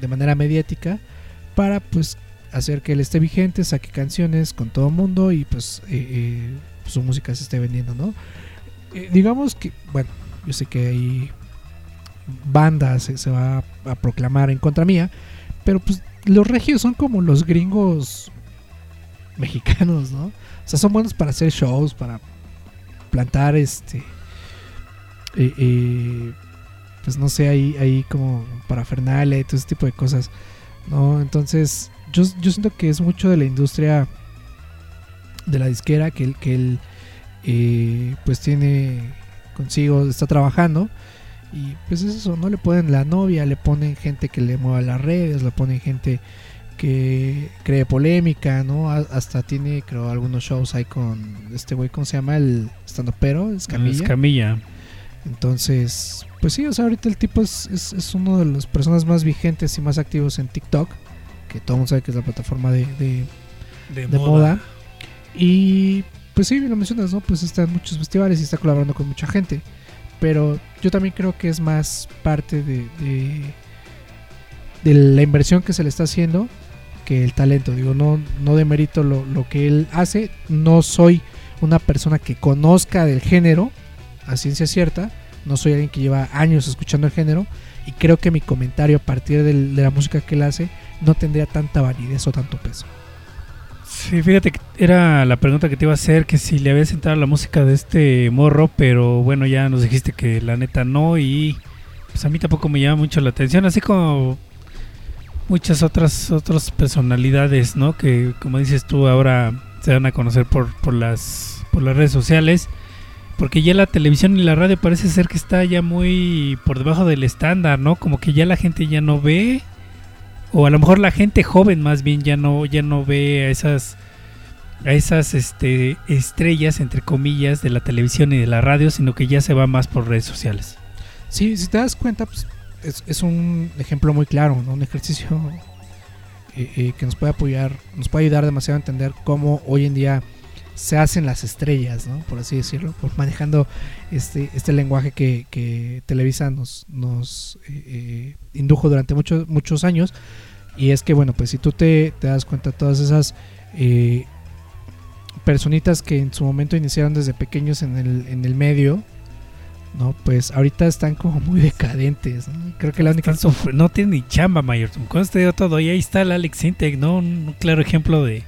Speaker 5: de manera mediática para pues hacer que él esté vigente, saque canciones con todo el mundo y pues eh, eh, su música se esté vendiendo, ¿no? Eh, digamos que, bueno, yo sé que hay bandas se, se va a, a proclamar en contra mía, pero pues los regios son como los gringos mexicanos, ¿no? O sea, son buenos para hacer shows, para plantar este. eh, eh, pues no sé, ahí, ahí como parafernalia y todo ese tipo de cosas, ¿no? Entonces, yo, yo siento que es mucho de la industria de la disquera que él, que él eh, pues tiene consigo, está trabajando. Y pues es eso, ¿no? Le ponen la novia, le ponen gente que le mueva las redes, le ponen gente que cree polémica, ¿no? Hasta tiene, creo, algunos shows ahí con este güey, ¿cómo se llama? El stand pero Escamilla.
Speaker 4: Escamilla.
Speaker 5: Entonces, pues sí, o sea, ahorita el tipo es, es, es uno de las personas más vigentes y más activos en TikTok, que todo el mundo sabe que es la plataforma de, de,
Speaker 4: De,
Speaker 5: de
Speaker 4: moda.
Speaker 5: moda. Y pues sí, lo mencionas, ¿no? Pues está en muchos festivales y está colaborando con mucha gente. Pero yo también creo que es más parte de, de, de la inversión que se le está haciendo que el talento. Digo, no, no demerito lo, lo que él hace. No soy una persona que conozca del género a ciencia cierta. no soy alguien que lleva años escuchando el género y creo que mi comentario a partir del- de la música que él hace no tendría tanta validez o tanto peso.
Speaker 4: Sí, fíjate que era la pregunta que te iba a hacer, que si le habías entrado la música de este morro, pero bueno, ya nos dijiste que la neta no y pues a mí tampoco me llama mucho la atención, así como muchas otras otras personalidades, ¿no? Que como dices tú ahora se dan a conocer por, por las por las redes sociales, porque ya la televisión y la radio parece ser que está ya muy por debajo del estándar, ¿no? Como que ya la gente ya no ve o a lo mejor la gente joven más bien ya no ya no ve a esas a esas este estrellas entre comillas de la televisión y de la radio sino que ya se va más por redes sociales
Speaker 5: Sí, si te das cuenta, pues es, es un ejemplo muy claro, ¿no? un ejercicio eh, eh, que nos puede apoyar, nos puede ayudar demasiado a entender cómo hoy en día se hacen las estrellas, ¿no? por así decirlo, por manejando este, este lenguaje que, que Televisa nos, nos eh, eh, indujo durante muchos, muchos años. Y es que, bueno, pues si tú te, te das cuenta, todas esas eh, personitas que en su momento iniciaron desde pequeños en el, en el medio, ¿no? Pues ahorita están como muy decadentes, ¿no? Creo que la única...
Speaker 4: No tiene ni chamba Mayorton con este dio todo y ahí está el Alex Intec no un claro ejemplo de,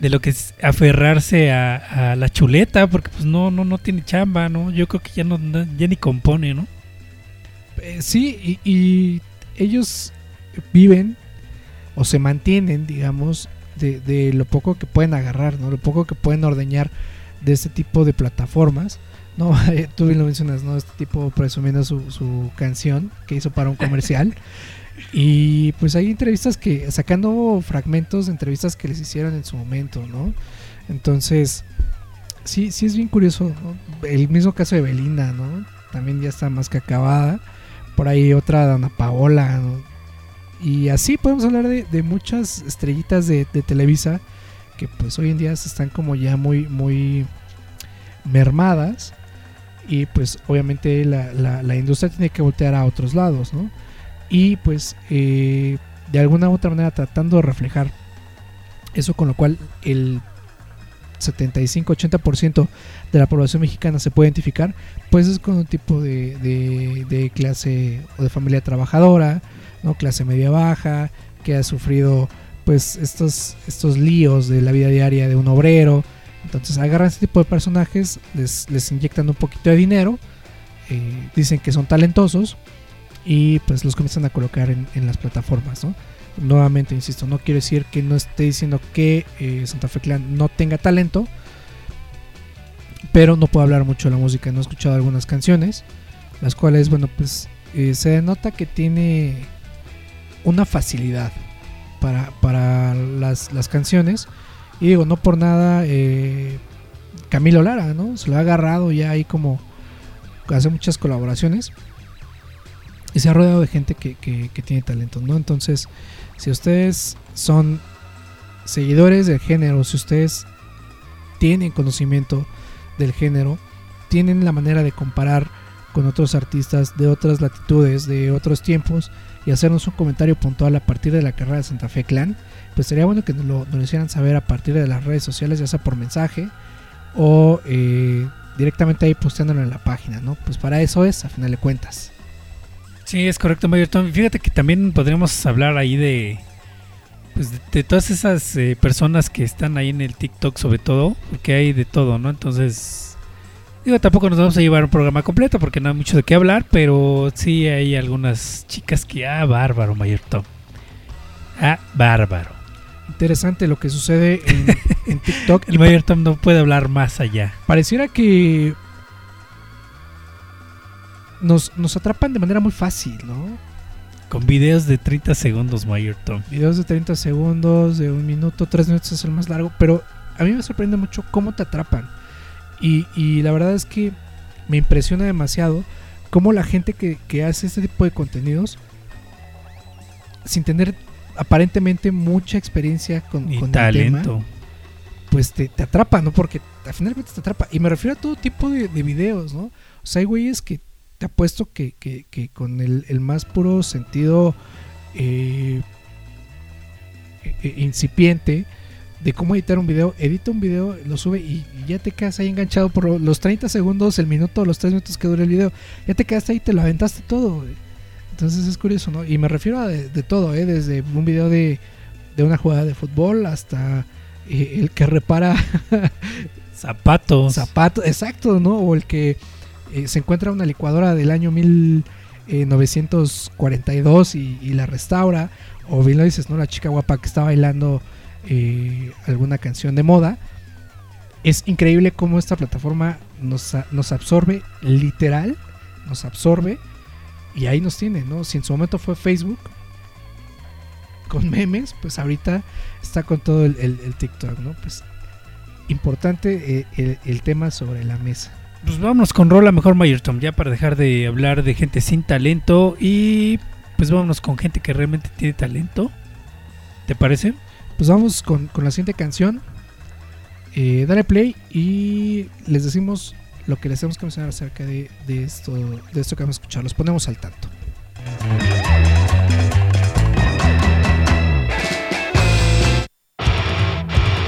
Speaker 4: de lo que es aferrarse a, a la chuleta porque pues no no no tiene chamba no yo creo que ya no ya ni compone no
Speaker 5: Eh, sí, y, y ellos viven o se mantienen, digamos, de, de lo poco que pueden agarrar, ¿no? Lo poco que pueden ordeñar de este tipo de plataformas. No, tú bien lo mencionas, ¿no? Este tipo presumiendo su, su canción que hizo para un comercial. y pues hay entrevistas que, sacando fragmentos de entrevistas que les hicieron en su momento, ¿no? Entonces, sí, sí es bien curioso, ¿no? El mismo caso de Belinda, ¿no? También ya está más que acabada. Por ahí otra de Ana Paola, ¿no? Y así podemos hablar de, muchas estrellitas de, Televisa que pues hoy en día están como ya muy, muy mermadas. Y pues obviamente la, la- la industria tiene que voltear a otros lados, ¿no? Y pues eh, de alguna u otra manera tratando de reflejar eso con lo cual el 75-80% de la población mexicana se puede identificar, pues es con un tipo de, de- clase o de familia trabajadora, ¿no? clase media baja, que ha sufrido pues estos, estos líos de la vida diaria de un obrero. Entonces agarran este tipo de personajes, les, les inyectan un poquito de dinero, eh, dicen que son talentosos y pues los comienzan a colocar en, las plataformas, ¿no? Nuevamente, insisto, no quiero decir que no esté diciendo que eh, Santa Fe Clan no tenga talento, pero no puedo hablar mucho de la música. No he escuchado algunas canciones, las cuales, bueno, pues eh, se denota que tiene una facilidad para, para las, las canciones. Y digo, no por nada, eh, Camilo Lara, ¿no? Se lo ha agarrado ya ahí como hace muchas colaboraciones. Y se ha rodeado de gente que, que- tiene talento, ¿no? Entonces, si ustedes son seguidores del género, si ustedes tienen conocimiento del género, tienen la manera de comparar con otros artistas de otras latitudes, de otros tiempos, y hacernos un comentario puntual a partir de la carrera de Santa Fe Clan, pues sería bueno que nos lo, nos lo hicieran saber a partir de las redes sociales, ya sea por mensaje o eh, directamente ahí posteándolo en la página, ¿no? Pues para eso es, a final de cuentas.
Speaker 4: Sí, es correcto, Mayorton. Fíjate que también podríamos hablar ahí de, pues, de, de todas esas eh, personas que están ahí en el TikTok, sobre todo, porque hay de todo, ¿no? Entonces, digo, tampoco nos vamos a llevar un programa completo porque no hay mucho de qué hablar, pero sí hay algunas chicas que, ah, bárbaro, Mayorton. Ah, bárbaro.
Speaker 5: Interesante lo que sucede en, en TikTok.
Speaker 4: El Mayorton no puede hablar más allá.
Speaker 5: Pareciera que nos, nos atrapan de manera muy fácil, ¿no?
Speaker 4: Con videos de 30 segundos, Mayorton.
Speaker 5: Videos de 30 segundos, de un minuto, tres minutos es el más largo, pero a mí me sorprende mucho cómo te atrapan. Y, y la verdad es que me impresiona demasiado cómo la gente que, que hace este tipo de contenidos, sin tener aparentemente mucha experiencia con,
Speaker 4: Y
Speaker 5: con el
Speaker 4: talento.
Speaker 5: tema, pues te, te atrapa, ¿no? Porque al final te atrapa. Y me refiero a todo tipo de, de videos, ¿no? O sea, hay güeyes que te apuesto que, que, que con el, el más puro sentido eh, eh, incipiente de cómo editar un video, edita un video, lo sube y, y ya te quedas ahí enganchado por lo- los 30 segundos, el minuto, los 3 minutos que dura el video. Ya te quedaste ahí, te lo aventaste todo. güey. Entonces es curioso, ¿no? Y me refiero a de, de todo, ¿eh? Desde un video de, de una jugada de fútbol hasta eh, el que repara
Speaker 4: Zapatos.
Speaker 5: zapatos, exacto, ¿no? O el que eh, se encuentra una licuadora del año 1942 y, y la restaura. O bien lo dices, ¿no? La chica guapa que está bailando eh, alguna canción de moda. Es increíble cómo esta plataforma nos, nos absorbe, literal, nos absorbe. Y ahí nos tiene, ¿no? Si en su momento fue Facebook con memes, pues ahorita está con todo el, TikTok, ¿no? Pues importante eh, el tema sobre la mesa.
Speaker 4: Pues vámonos con Rola Mejor Mayerton, ya para dejar de hablar de gente sin talento y pues vámonos con gente que realmente tiene talento. ¿Te parece?
Speaker 5: Pues vamos con, con la siguiente canción. Eh, dale play y les decimos lo que les tenemos que mencionar acerca de, de esto, de esto que vamos a escuchar. Los ponemos al tanto.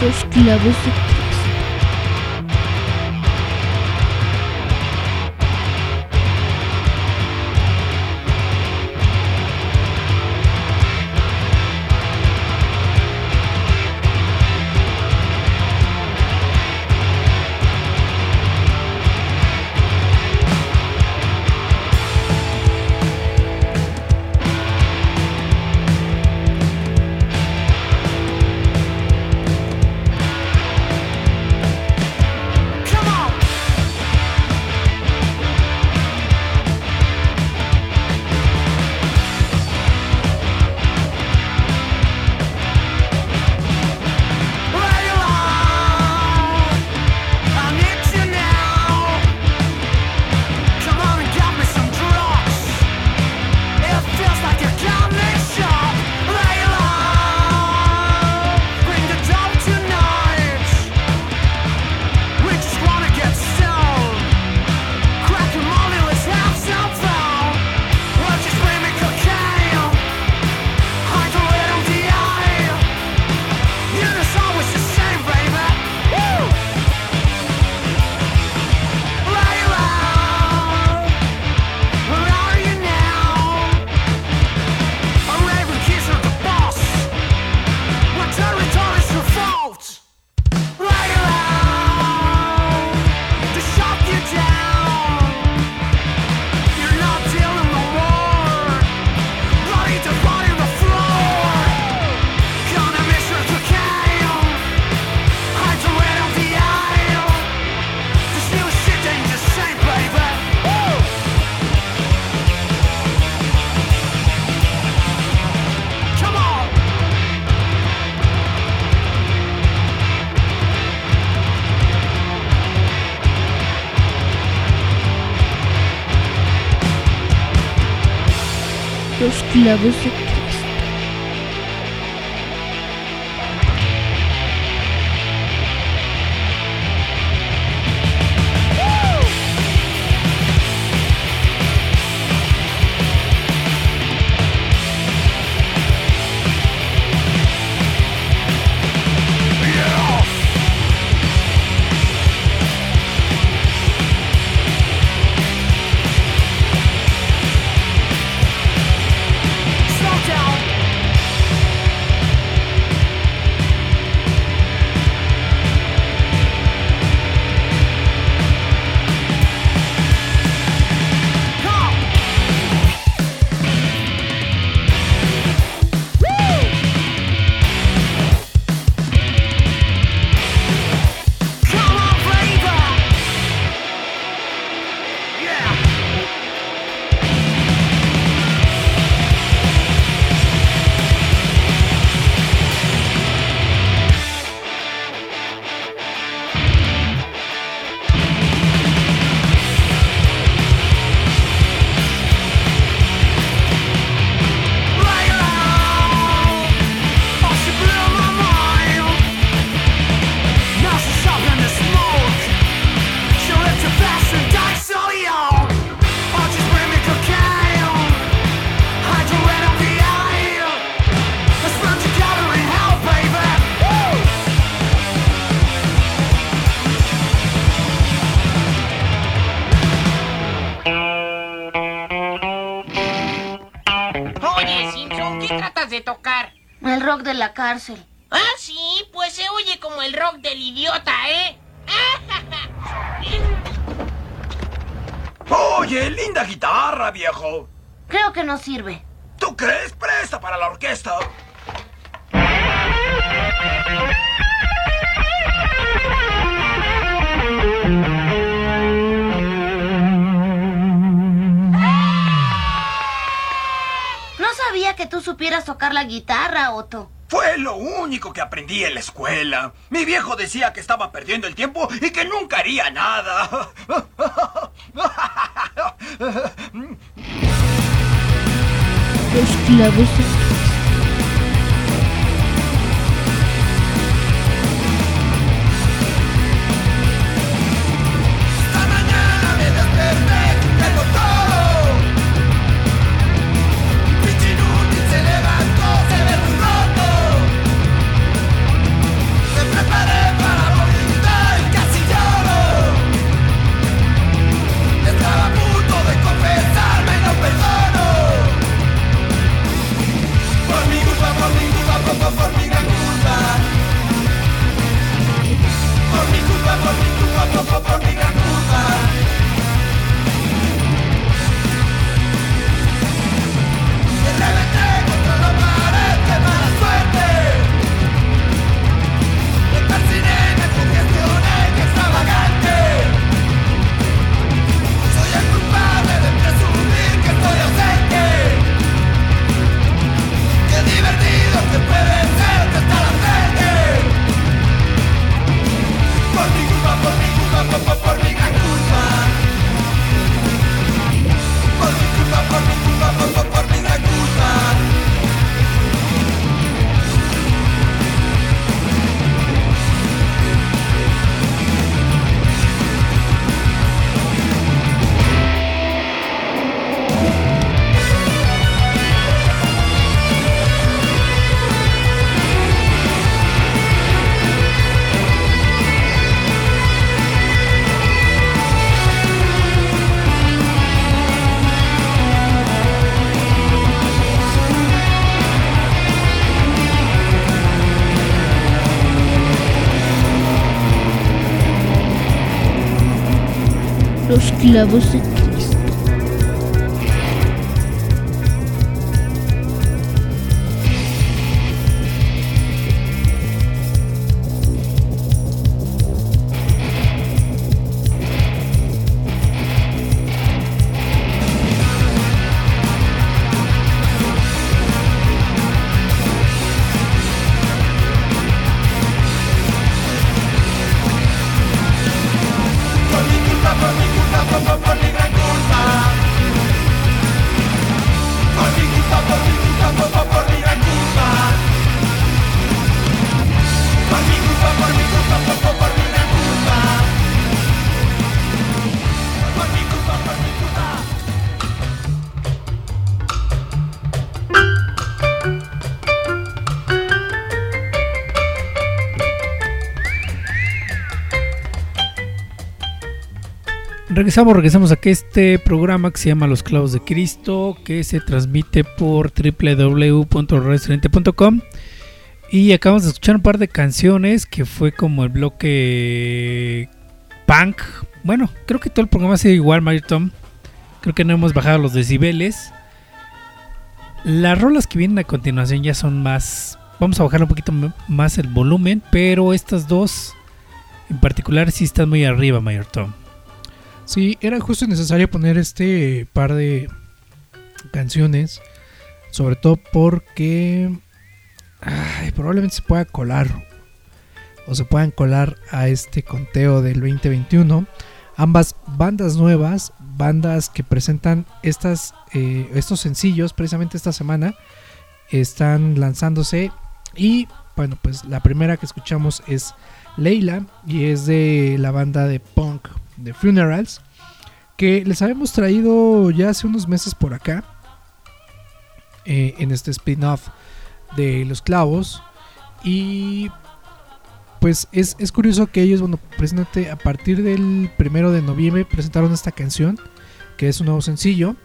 Speaker 2: Los clavos
Speaker 8: El rock de la cárcel.
Speaker 9: Ah, sí, pues se oye como el rock del idiota, ¿eh?
Speaker 10: Oye, linda guitarra, viejo.
Speaker 8: Creo que no sirve.
Speaker 10: ¿Tú crees? Presta para la orquesta.
Speaker 8: Sabía que tú supieras tocar la guitarra, Otto.
Speaker 10: Fue lo único que aprendí en la escuela. Mi viejo decía que estaba perdiendo el tiempo y que nunca haría nada.
Speaker 8: Los Los clavos
Speaker 4: Regresamos, regresamos a este programa que se llama Los Clavos de Cristo, que se transmite por www.restaurante.com. Y acabamos de escuchar un par de canciones que fue como el bloque punk. Bueno, creo que todo el programa sido igual, Mario Tom. Creo que no hemos bajado los decibeles. Las rolas que vienen a continuación ya son más. Vamos a bajar un poquito más el volumen, pero estas dos en particular sí están muy arriba, Mayor Tom.
Speaker 5: Sí, era justo necesario poner este par de canciones. Sobre todo porque ay, probablemente se pueda colar. O se puedan colar a este conteo del 2021. Ambas bandas nuevas, bandas que presentan estas, eh, estos sencillos precisamente esta semana, están lanzándose. Y bueno, pues la primera que escuchamos es Leila y es de la banda de punk de Funerals que les habíamos traído ya hace unos meses por acá eh, en este spin-off de Los Clavos. Y pues es, es curioso que ellos, bueno, precisamente a partir del primero de noviembre presentaron esta canción que es un nuevo sencillo.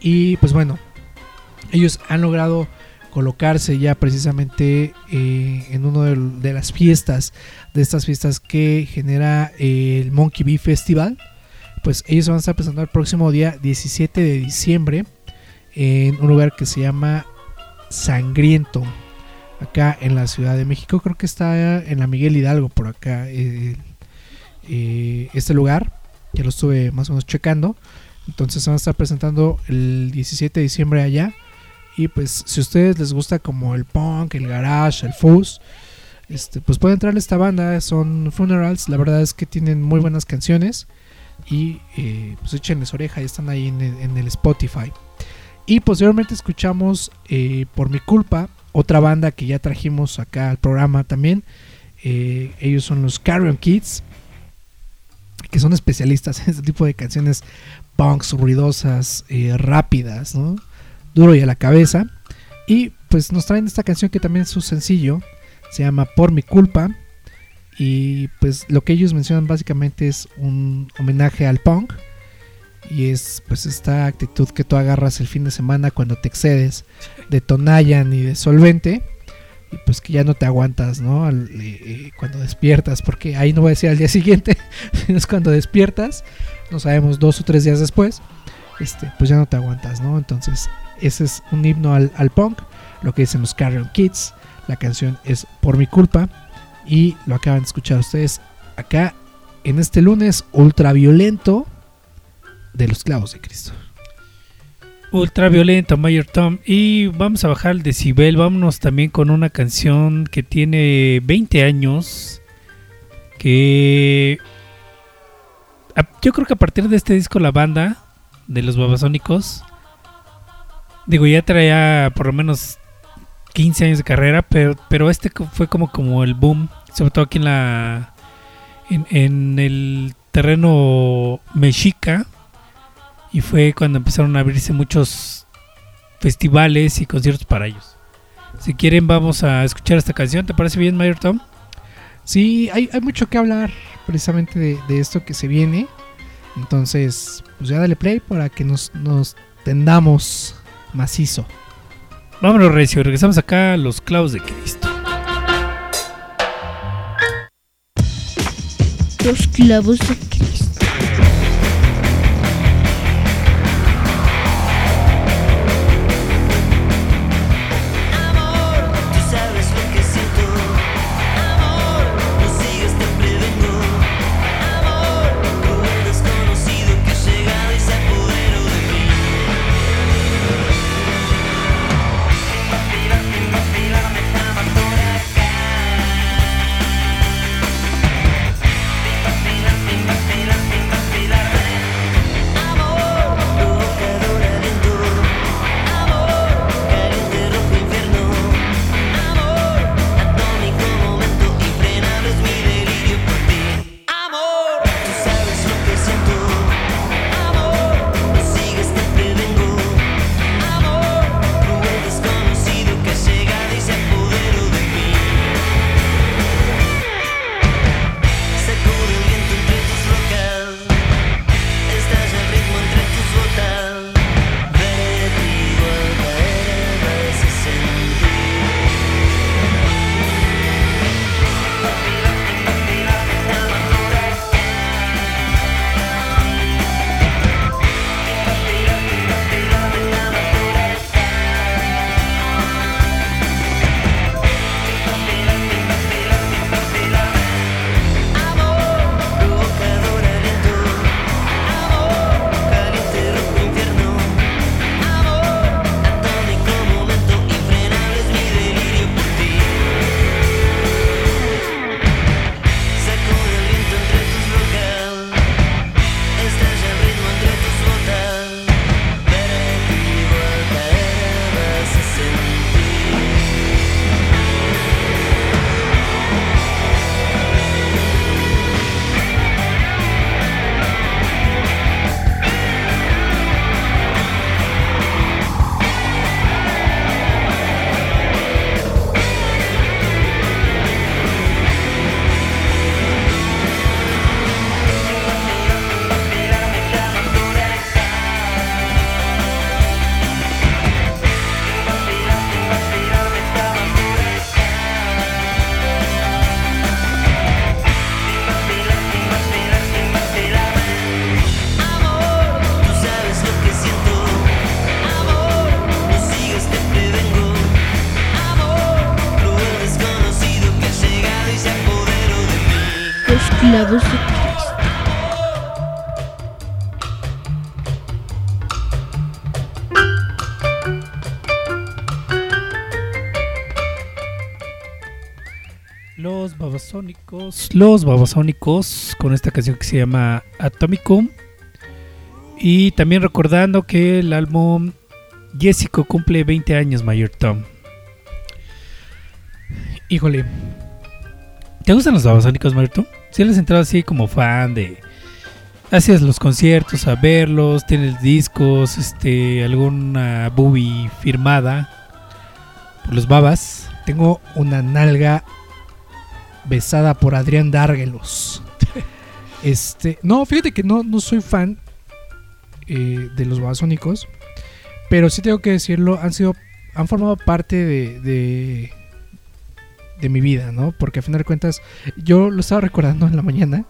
Speaker 5: Y pues bueno, ellos han logrado colocarse ya precisamente eh, en una de, las fiestas, de estas fiestas que genera eh, el Monkey Bee Festival. Pues ellos van a estar presentando el próximo día 17 de diciembre en un lugar que se llama Sangriento, acá en la Ciudad de México. Creo que está en la Miguel Hidalgo, por acá, eh, este lugar. Ya lo estuve más o menos checando. Entonces se van a estar presentando el 17 de diciembre allá. Y pues si a ustedes les gusta como el punk, el garage, el fuzz, este, pues pueden entrar a esta banda. Son Funerals. La verdad es que tienen muy buenas canciones. Y eh, pues échenles oreja, ya están ahí en el, en el Spotify. Y posteriormente escuchamos eh, Por mi culpa, otra banda que ya trajimos acá al programa también. Eh, ellos son los Carrion Kids, que son especialistas en este tipo de canciones punks, ruidosas, rápidas, ¿no? Duro y a la cabeza. Y pues nos traen esta canción que también es su sencillo, se llama Por mi culpa. Y pues lo que ellos mencionan básicamente es un homenaje al punk. Y es pues esta actitud que tú agarras el fin de semana cuando te excedes de Tonayan y de solvente. Y pues que ya no te aguantas, ¿no? Eh, eh, cuando despiertas, porque ahí no voy a decir al día siguiente, es cuando despiertas, no sabemos, dos o tres días después, este, pues ya no te aguantas, ¿no? Entonces, ese es un himno al, punk, lo que dicen los Carrion Kids. La canción es Por mi culpa. Y lo acaban de escuchar ustedes acá en este lunes ultraviolento de los clavos de Cristo.
Speaker 4: Ultraviolento, Mayor Tom. Y vamos a bajar el decibel. Vámonos también con una canción que tiene 20 años. Que. a- Yo creo que a partir de este disco, la banda de los Babasónicos. Digo, ya traía por lo menos 15 años de carrera. Pero, pero este fue como, como el boom. Sobre todo aquí en la. En, en el terreno mexica y fue cuando empezaron a abrirse muchos festivales y conciertos para ellos. Si quieren vamos a escuchar esta canción, ¿te parece bien, Mayor Tom?
Speaker 5: Sí, hay, hay mucho que hablar precisamente de, de esto que se viene. Entonces, pues ya dale play para que nos, nos tendamos macizo.
Speaker 4: Vámonos, Recio, regresamos acá a los clavos de Cristo.
Speaker 6: Los clavos de Cristo.
Speaker 4: Los babasónicos con esta canción que se llama Atomicum. Y también recordando que el álbum Jessico cumple 20 años, Mayor Tom.
Speaker 5: Híjole,
Speaker 4: ¿Te gustan los babasónicos, Mayor Tom? Si les has entrado así como fan de. Haces los conciertos a verlos, tienes discos, este, alguna boobie firmada por los babas.
Speaker 5: tengo una nalga besada por Adrián Dárgelos. este, no, fíjate que no, no soy fan eh, de los babasónicos, pero sí tengo que decirlo, han sido, han formado parte de, de, de mi vida, ¿no? Porque a final de cuentas, yo lo estaba recordando en la mañana.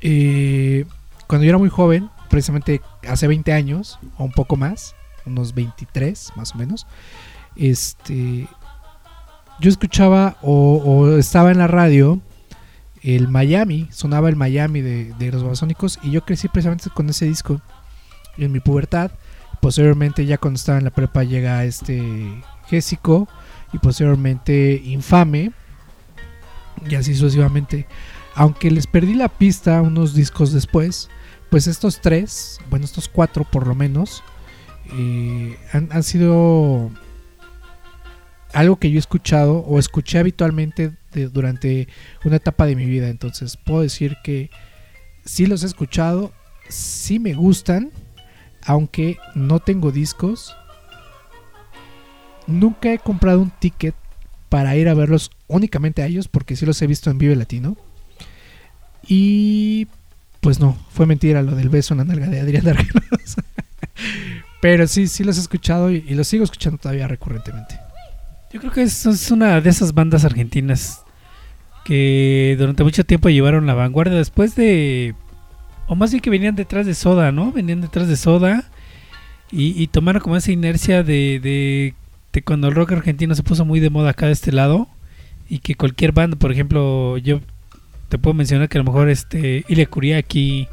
Speaker 5: eh, cuando yo era muy joven, precisamente hace 20 años, o un poco más, unos 23 más o menos, este, yo escuchaba o, estaba en la radio el Miami, sonaba el Miami de, los Babasónicos y yo crecí precisamente con ese disco en mi pubertad. Posteriormente, ya cuando estaba en la prepa, llega este Jésico y posteriormente Infame y así sucesivamente. Aunque les perdí la pista unos discos después, pues estos tres, bueno, estos cuatro por lo menos, eh, han, han sido algo que yo he escuchado o escuché habitualmente durante una etapa de mi vida. Entonces puedo decir que sí los he escuchado, sí me gustan, aunque no tengo discos. Nunca he comprado un ticket para ir a verlos únicamente a ellos, porque sí los he visto en Vive Latino. Y pues no, fue mentira lo del beso en la nalga de Adrián. Pero sí, sí los he escuchado y, y los sigo escuchando todavía recurrentemente.
Speaker 4: Yo creo que es, una de esas bandas argentinas que durante mucho tiempo llevaron la vanguardia después de... O más bien que venían detrás de Soda, ¿no? Venían detrás de Soda y, tomaron como esa inercia de, de, cuando el rock argentino se puso muy de moda acá de este lado y que cualquier banda, por ejemplo, yo te puedo mencionar que a lo mejor este Ilya Kuriaki,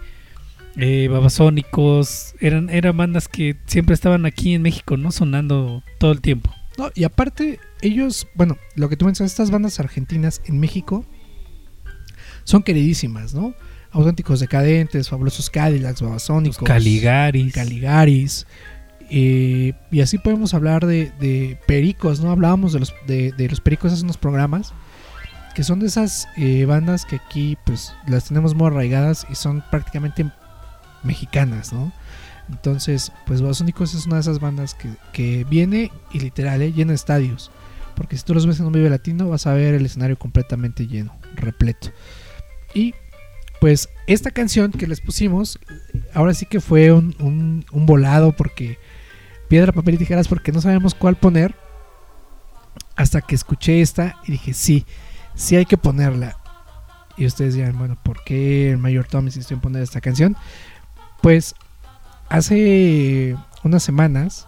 Speaker 4: eh, Babasónicos, eran, eran bandas que siempre estaban aquí en México, ¿no? Sonando todo el tiempo.
Speaker 5: No, y aparte, ellos, bueno, lo que tú mencionas, estas bandas argentinas en México son queridísimas, ¿no? Auténticos Decadentes, Fabulosos Cadillacs, Babasónicos,
Speaker 4: Caligaris.
Speaker 5: Caligaris. eh, y así podemos hablar de, de pericos, ¿no? Hablábamos de los, de, de los pericos hace unos programas, que son de esas eh, bandas que aquí, pues, las tenemos muy arraigadas y son prácticamente mexicanas, ¿no? Entonces, pues Babasónicos es una de esas bandas que, que viene y literal, ¿eh? llena estadios. Porque si tú los ves en un Vive Latino, vas a ver el escenario completamente lleno, repleto. Y pues esta canción que les pusimos, ahora sí que fue un, un- volado porque piedra, papel y tijeras porque no sabemos cuál poner. Hasta que escuché esta y dije, sí, sí hay que ponerla. Y ustedes dirán, bueno, ¿por qué el mayor Tom insistió en poner esta canción? Pues hace unas semanas,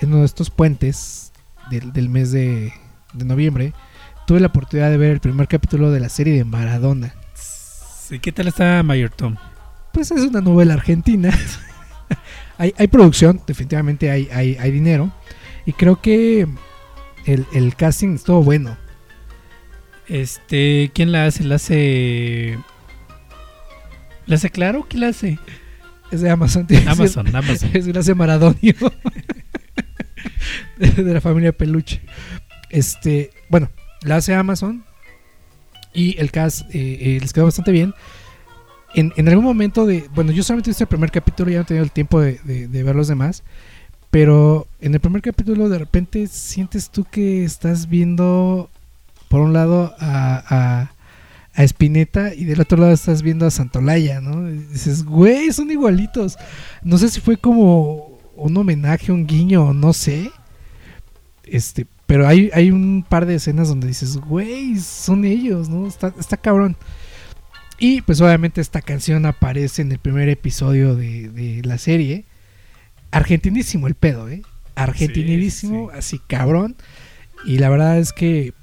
Speaker 5: en uno de estos puentes del, del mes de, de noviembre, tuve la oportunidad de ver el primer capítulo de la serie de Maradona.
Speaker 4: Sí, ¿Qué tal está Mayor Tom?
Speaker 5: Pues es una novela argentina. hay, hay producción, definitivamente hay, hay, hay dinero. Y creo que el, el casting estuvo bueno.
Speaker 4: Este, ¿quién la hace? ¿La hace. ¿La hace claro? ¿Quién la hace?
Speaker 5: Es de Amazon. decir.
Speaker 4: Amazon, Amazon.
Speaker 5: Es hace Maradonio. de, de la familia Peluche. Este, bueno, la hace Amazon. Y el cast eh, eh, les quedó bastante bien. En, en algún momento de. Bueno, yo solamente hice el primer capítulo, ya no he tenido el tiempo de, de- de ver los demás. Pero en el primer capítulo, de repente sientes tú que estás viendo, por un lado, a, a, a Spinetta y del otro lado estás viendo a Santolaya, ¿no? Y dices, güey, son igualitos. No sé si fue como un homenaje, un guiño, no sé. Este, pero hay, hay un par de escenas donde dices, güey, son ellos, ¿no? Está, está cabrón. Y pues obviamente esta canción aparece en el primer episodio de, de la serie. Argentinísimo el pedo, ¿eh? Argentinísimo, así cabrón. Y la verdad es que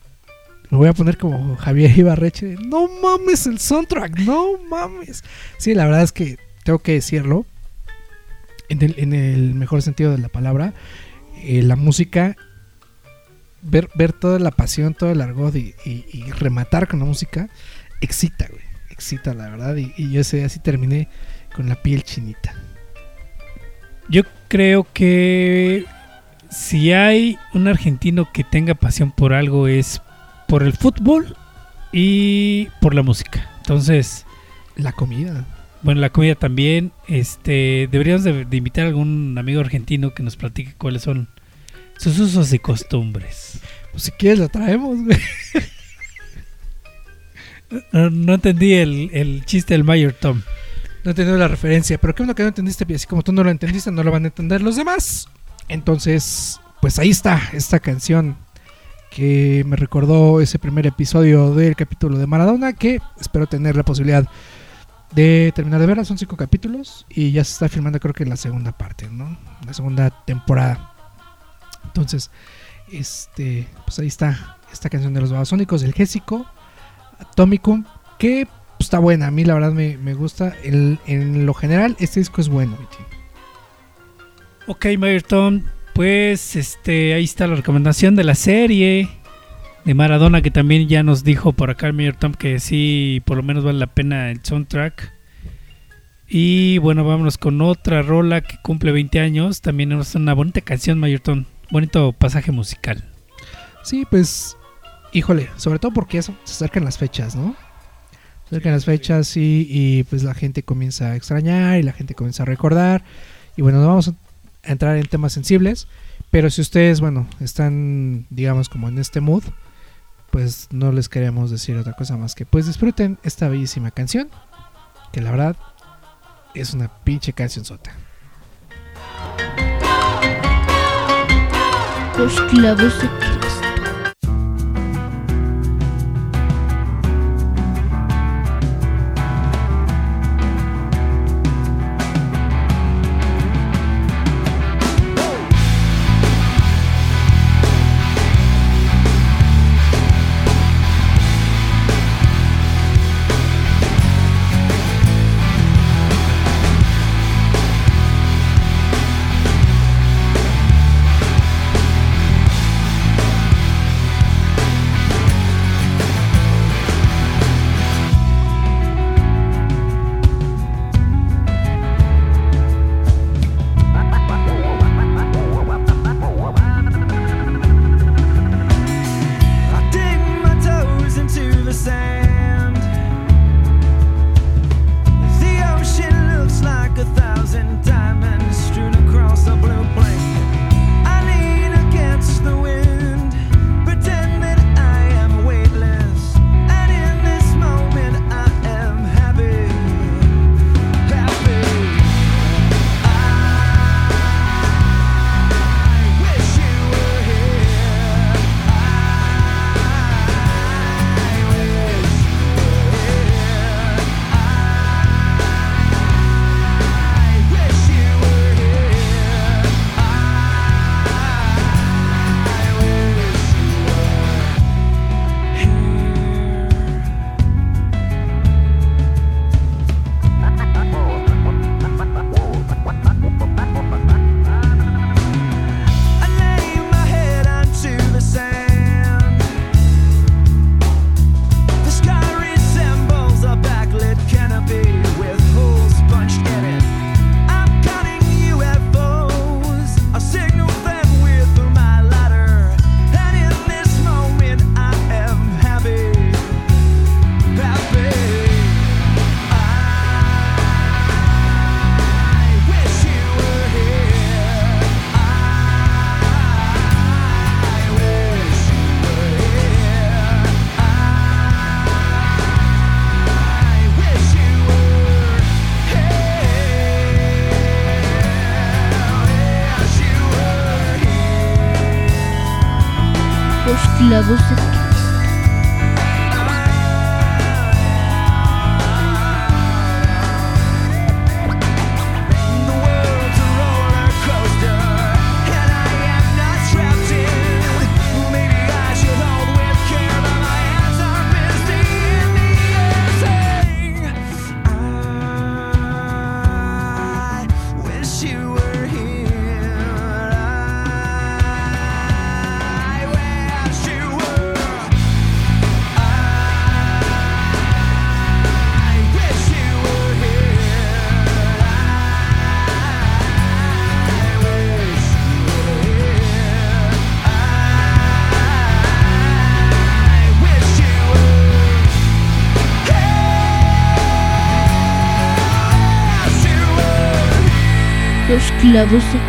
Speaker 5: me voy a poner como Javier Ibarreche. No mames el soundtrack, no mames. Sí, la verdad es que tengo que decirlo. En el, mejor sentido de la palabra. eh, la música. Ver, ver toda la pasión, todo el argot y, rematar con la música. Excita, güey. Excita, la verdad. Y, y yo ese día sí terminé con la piel chinita.
Speaker 4: Yo creo que si hay un argentino que tenga pasión por algo es por el fútbol y por la música. Entonces,
Speaker 5: La comida.
Speaker 4: bueno, la comida también. Este, deberíamos de, de invitar a algún amigo argentino que nos platique cuáles son sus usos y costumbres.
Speaker 5: Pues si quieres la traemos, güey.
Speaker 4: No, no entendí el, el chiste del Mayor Tom.
Speaker 5: No he tenido la referencia, pero qué bueno que no entendiste, así como tú no lo entendiste, no lo van a entender los demás. Entonces, pues ahí está esta canción que me recordó ese primer episodio del capítulo de Maradona, que espero tener la posibilidad de terminar de ver. Son cinco capítulos y ya se está filmando creo que la segunda parte, ¿no? La segunda temporada. Entonces, este, pues ahí está esta canción de los Babasónicos, del Gésico, Atomicum, que pues, está buena. A mí la verdad me, me gusta. El- en lo general, este disco es bueno.
Speaker 4: Ok, Mayor Tom, pues este, ahí está la recomendación de la serie de Maradona que también ya nos dijo por acá el Mayor Tom que sí, por lo menos vale la pena el soundtrack. Y bueno, vámonos con otra rola que cumple 20 años. También es una bonita canción, Mayor Tom. Bonito pasaje musical.
Speaker 5: Sí, pues, híjole, sobre todo porque eso, se acercan las fechas, ¿no? Se acercan las fechas y, y, pues la gente comienza a extrañar y la gente comienza a recordar. Y bueno, no vamos a entrar en temas sensibles, pero si ustedes, bueno, están, digamos, como en este mood, pues no les queremos decir otra cosa más que pues disfruten esta bellísima canción, que la verdad es una pinche canción sota.
Speaker 6: Los clavos Los clavos de.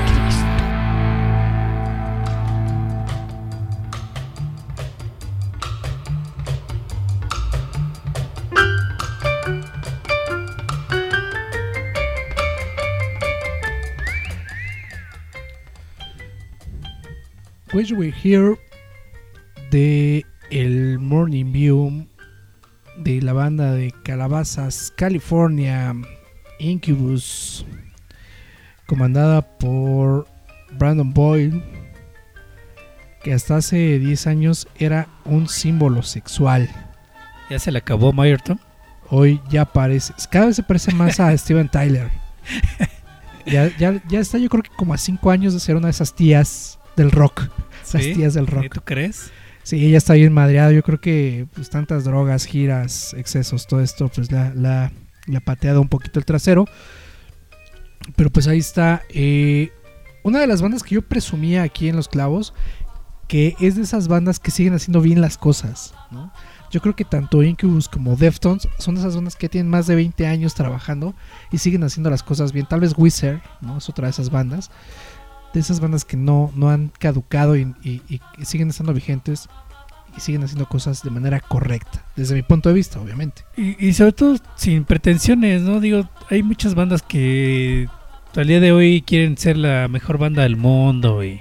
Speaker 5: Wish We're Here de el Morning View de la banda de Calabazas, California, Incubus, comandada por Brandon Boyle, que hasta hace 10 años era un símbolo sexual.
Speaker 4: ¿Ya se le acabó Mayerton?
Speaker 5: Hoy ya parece, cada vez se parece más a Steven Tyler. Ya, ya, ya está, yo creo que como a 5 años de ser una de esas tías del rock. Esas
Speaker 4: ¿Sí?
Speaker 5: tías del rock.
Speaker 4: ¿Tú crees?
Speaker 5: Sí, ella está bien madreada. Yo creo que pues, tantas drogas, giras, excesos, todo esto, pues la, la, le ha pateado un poquito el trasero. Pero pues ahí está. eh, una de las bandas que yo presumía aquí en Los Clavos, que es de esas bandas que siguen haciendo bien las cosas. Yo creo que tanto Incubus como Deftones son esas bandas que tienen más de 20 años trabajando y siguen haciendo las cosas bien. Tal vez Wizard, ¿no? Es otra de esas bandas. De esas bandas que no, no han caducado y siguen estando vigentes y siguen haciendo cosas de manera correcta. Desde mi punto de vista, obviamente.
Speaker 4: Y, y sobre todo sin pretensiones, ¿no? Digo, hay muchas bandas que al día de hoy quieren ser la mejor banda del mundo y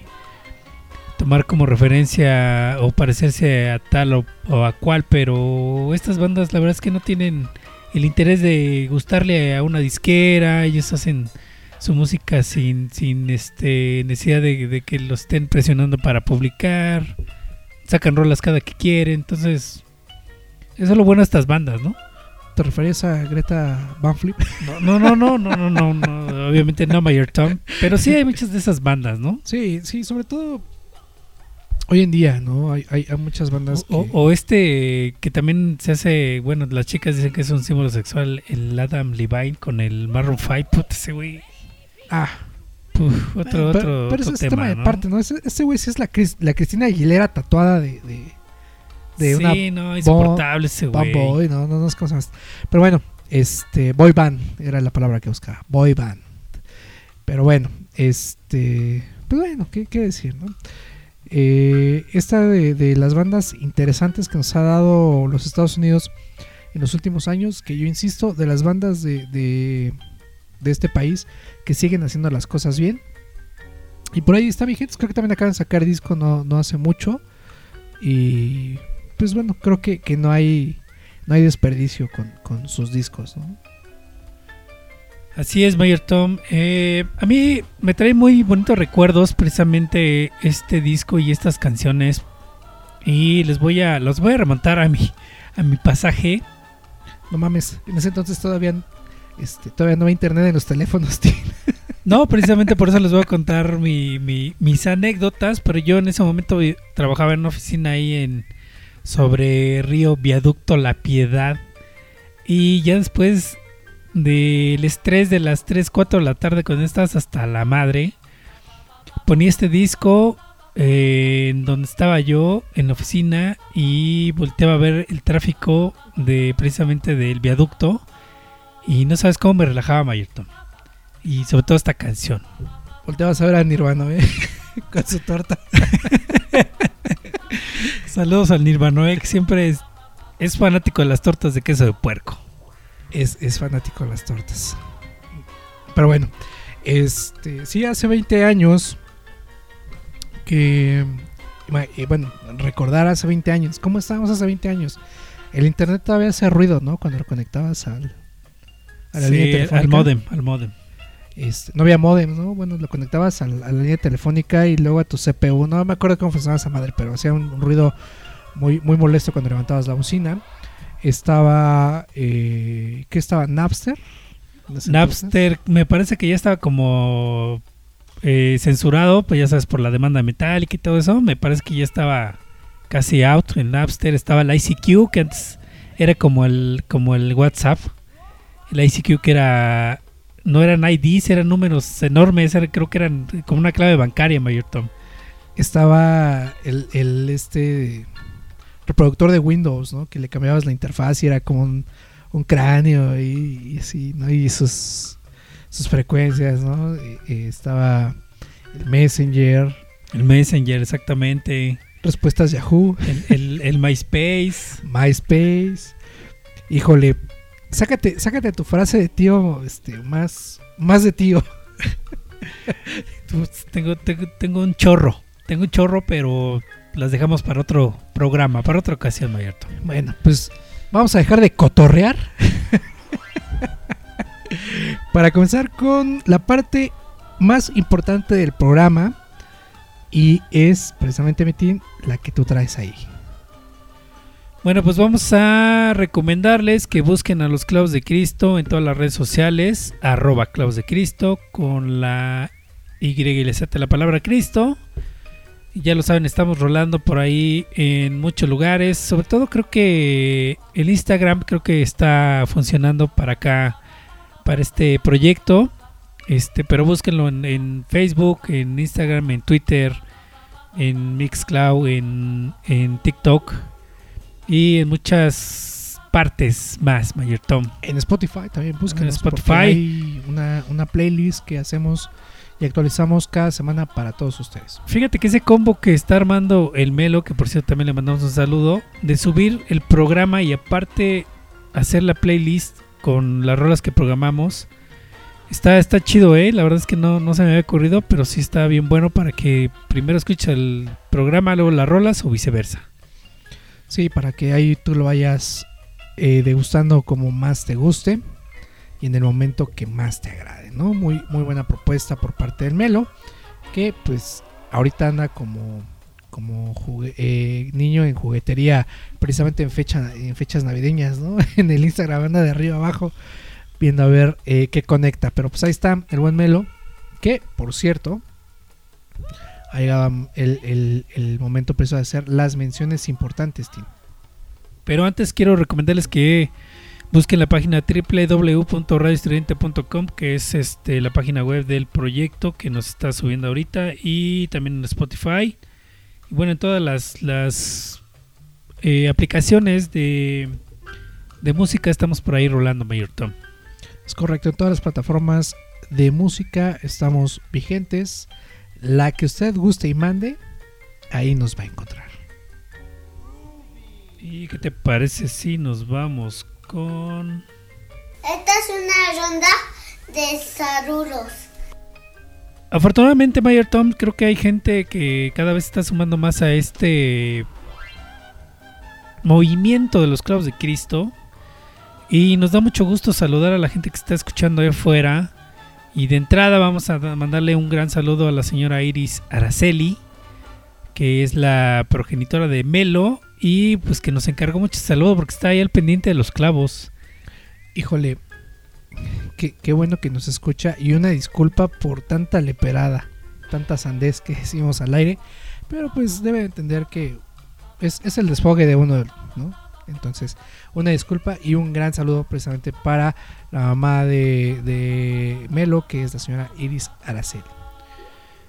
Speaker 4: tomar como referencia o parecerse a tal o, a cual, pero estas bandas la verdad es que no tienen el interés de gustarle a una disquera, ellos hacen su música sin, sin este necesidad de, de que lo estén presionando para publicar, sacan rolas cada que quieren, entonces eso es lo bueno de estas bandas, ¿no?
Speaker 5: ¿Te referías a Greta Van Fleet?
Speaker 4: No, no, no, no, no, no, no, obviamente no Mayor Tom, pero sí hay muchas de esas bandas, ¿no?
Speaker 5: Sí, sí, sobre todo hoy en día, ¿no? Hay, hay, hay muchas bandas
Speaker 4: O,
Speaker 5: que-
Speaker 4: o este que también se hace, bueno, las chicas dicen que es un símbolo sexual, el Adam Levine con el Maroon 5, puta, ese güey.
Speaker 5: Ah.
Speaker 4: Puf, otro,
Speaker 5: Eh,
Speaker 4: otro,
Speaker 5: pero, pero ese es
Speaker 4: tema,
Speaker 5: tema de
Speaker 4: ¿no?
Speaker 5: parte, ¿no? Ese, güey sí es la, Cris- la Cristina Aguilera tatuada de, de, de
Speaker 4: Sí,
Speaker 5: una
Speaker 4: no, insoportable ese güey.
Speaker 5: boy, no, no, no cómo se llama. Pero bueno, este, boy band era la palabra que buscaba, boy band. Pero bueno, este, pues bueno, ¿qué, qué decir, no? Eh, esta de, de las bandas interesantes que nos ha dado los Estados Unidos en los últimos años, que yo insisto, de las bandas de, de, de este país que siguen haciendo las cosas bien. Y por ahí está vigentes, creo que también acaban de sacar disco no, no hace mucho. Y pues bueno, creo que, que no hay no hay desperdicio con, con sus discos, ¿no?
Speaker 4: Así es, Mayor Tom. Eh, a mí me trae muy bonitos recuerdos precisamente este disco y estas canciones. Y les voy a los voy a remontar a mi a mi pasaje.
Speaker 5: No mames, en ese entonces todavía este, todavía no había internet en los teléfonos, tío.
Speaker 4: No, precisamente por eso les voy a contar mi, mi- mis anécdotas, pero yo en ese momento trabajaba en una oficina ahí en sobre Río Viaducto La Piedad y ya después del estrés de las 3, 4 de la tarde cuando estás hasta la madre, ponía este disco eh, en donde estaba yo en la oficina y volteaba a ver el tráfico de precisamente del viaducto y no sabes cómo me relajaba Mayerton. Y sobre todo esta canción.
Speaker 5: Volteabas a ver a Nirvana, ¿eh? con su torta.
Speaker 4: Saludos al Nirvanoe, que siempre es, es fanático de las tortas de queso de puerco.
Speaker 5: Es, es fanático de las tortas. Pero bueno, este, sí, hace 20 años que, eh, bueno, recordar hace 20 años, ¿cómo estábamos hace 20 años? El internet todavía hacía ruido, ¿no? Cuando lo conectabas al, a la
Speaker 4: Sí,
Speaker 5: línea telefónica.
Speaker 4: al modem, al modem.
Speaker 5: Este, no había modem, ¿no? Bueno, lo conectabas al- a, la línea telefónica y luego a tu CPU. No me acuerdo cómo funcionaba esa madre, pero hacía un, un ruido muy, muy molesto cuando levantabas la bocina. Estaba, eh, ¿qué estaba? Napster.
Speaker 4: Napster, me parece que ya estaba como eh, censurado, pues ya sabes, por la demanda metálica y todo eso. Me parece que ya estaba casi out en Napster. Estaba el ICQ, que antes era como el, como el WhatsApp. El ICQ que era... No eran IDs, eran números enormes, era- creo que eran como una clave bancaria, Mayor Tom.
Speaker 5: Estaba el, el, este reproductor de Windows, ¿no? Que le cambiabas la interfaz y era como un, un cráneo y, y así, ¿no? Y sus, sus frecuencias, ¿no? Estaba el Messenger,
Speaker 4: El Messenger, exactamente.
Speaker 5: respuestas Yahoo,
Speaker 4: El, el, el MySpace.
Speaker 5: MySpace. Híjole, sácate, sácate tu frase de tío, este, más, más de tío.
Speaker 4: Pues, Tengo, tengo, tengo un chorro. Tengo un chorro, pero las dejamos para otro programa, para otra ocasión, Mayerto.
Speaker 5: Bueno, pues vamos a dejar de cotorrear. Para comenzar con la parte más importante del programa. Y es precisamente, Metin, la que tú traes ahí.
Speaker 4: Bueno, pues vamos a recomendarles que busquen a los clavos de Cristo en todas las redes sociales, arroba clavos de Cristo, con la Y y le la palabra Cristo. Ya lo saben, estamos rolando por ahí en muchos lugares. Sobre todo creo que el Instagram creo que está funcionando para acá, para este proyecto. Este, pero búsquenlo en, en Facebook, en Instagram, en Twitter, en Mixcloud, en, en TikTok y en muchas partes más, Mayor Tom.
Speaker 5: En Spotify también busquen
Speaker 4: En Spotify.
Speaker 5: Hay una, una playlist que hacemos y actualizamos cada semana para todos ustedes.
Speaker 4: Fíjate que ese combo que está armando el Melo, que por cierto también le mandamos un saludo, de subir el programa y aparte hacer la playlist con las rolas que programamos. Está, está chido, ¿eh? La verdad es que no, no se me había ocurrido, pero sí está bien bueno para que primero escuches el programa, luego las rolas o viceversa.
Speaker 5: Sí, para que ahí tú lo vayas eh, degustando como más te guste y en el momento que más te agrade, ¿no? Muy, muy buena propuesta por parte del Melo, que pues ahorita anda como, como eh, niño en juguetería, precisamente en, fecha, en fechas navideñas, ¿no? En el Instagram anda de arriba abajo viendo a ver eh, qué conecta. Pero pues ahí está el buen Melo, que por cierto, ha llegado el, el- el momento preciso de hacer las menciones importantes, Tim.
Speaker 4: Pero antes quiero recomendarles que busquen la página www.radioestridente.com que es este la página web del proyecto que nos está subiendo ahorita y también en Spotify y bueno en todas las, las eh, aplicaciones de, de música estamos por ahí rolando Mayor Tom.
Speaker 5: Es correcto, en todas las plataformas de música estamos vigentes. La que usted guste y mande, ahí nos va a encontrar.
Speaker 4: ¿Y qué te parece si nos vamos con
Speaker 11: Esta es una ronda de saludos.
Speaker 4: Afortunadamente, Mayor Tom, creo que hay gente que cada vez está sumando más a este movimiento de los clavos de Cristo. Y nos da mucho gusto saludar a la gente que está escuchando ahí afuera. Y de entrada vamos a da- mandarle un gran saludo a la señora Iris Araceli, que es la progenitora de Melo. Y pues que nos encargó mucho saludo porque está ahí al pendiente de los clavos.
Speaker 5: Híjole, qué, qué bueno que nos escucha y una disculpa por tanta leperada, tanta sandez que decimos al aire, pero pues debe entender que es, es el desfogue de uno, ¿no? Entonces, una disculpa y un gran saludo precisamente para la mamá de, Melo, que es la señora Iris Araceli.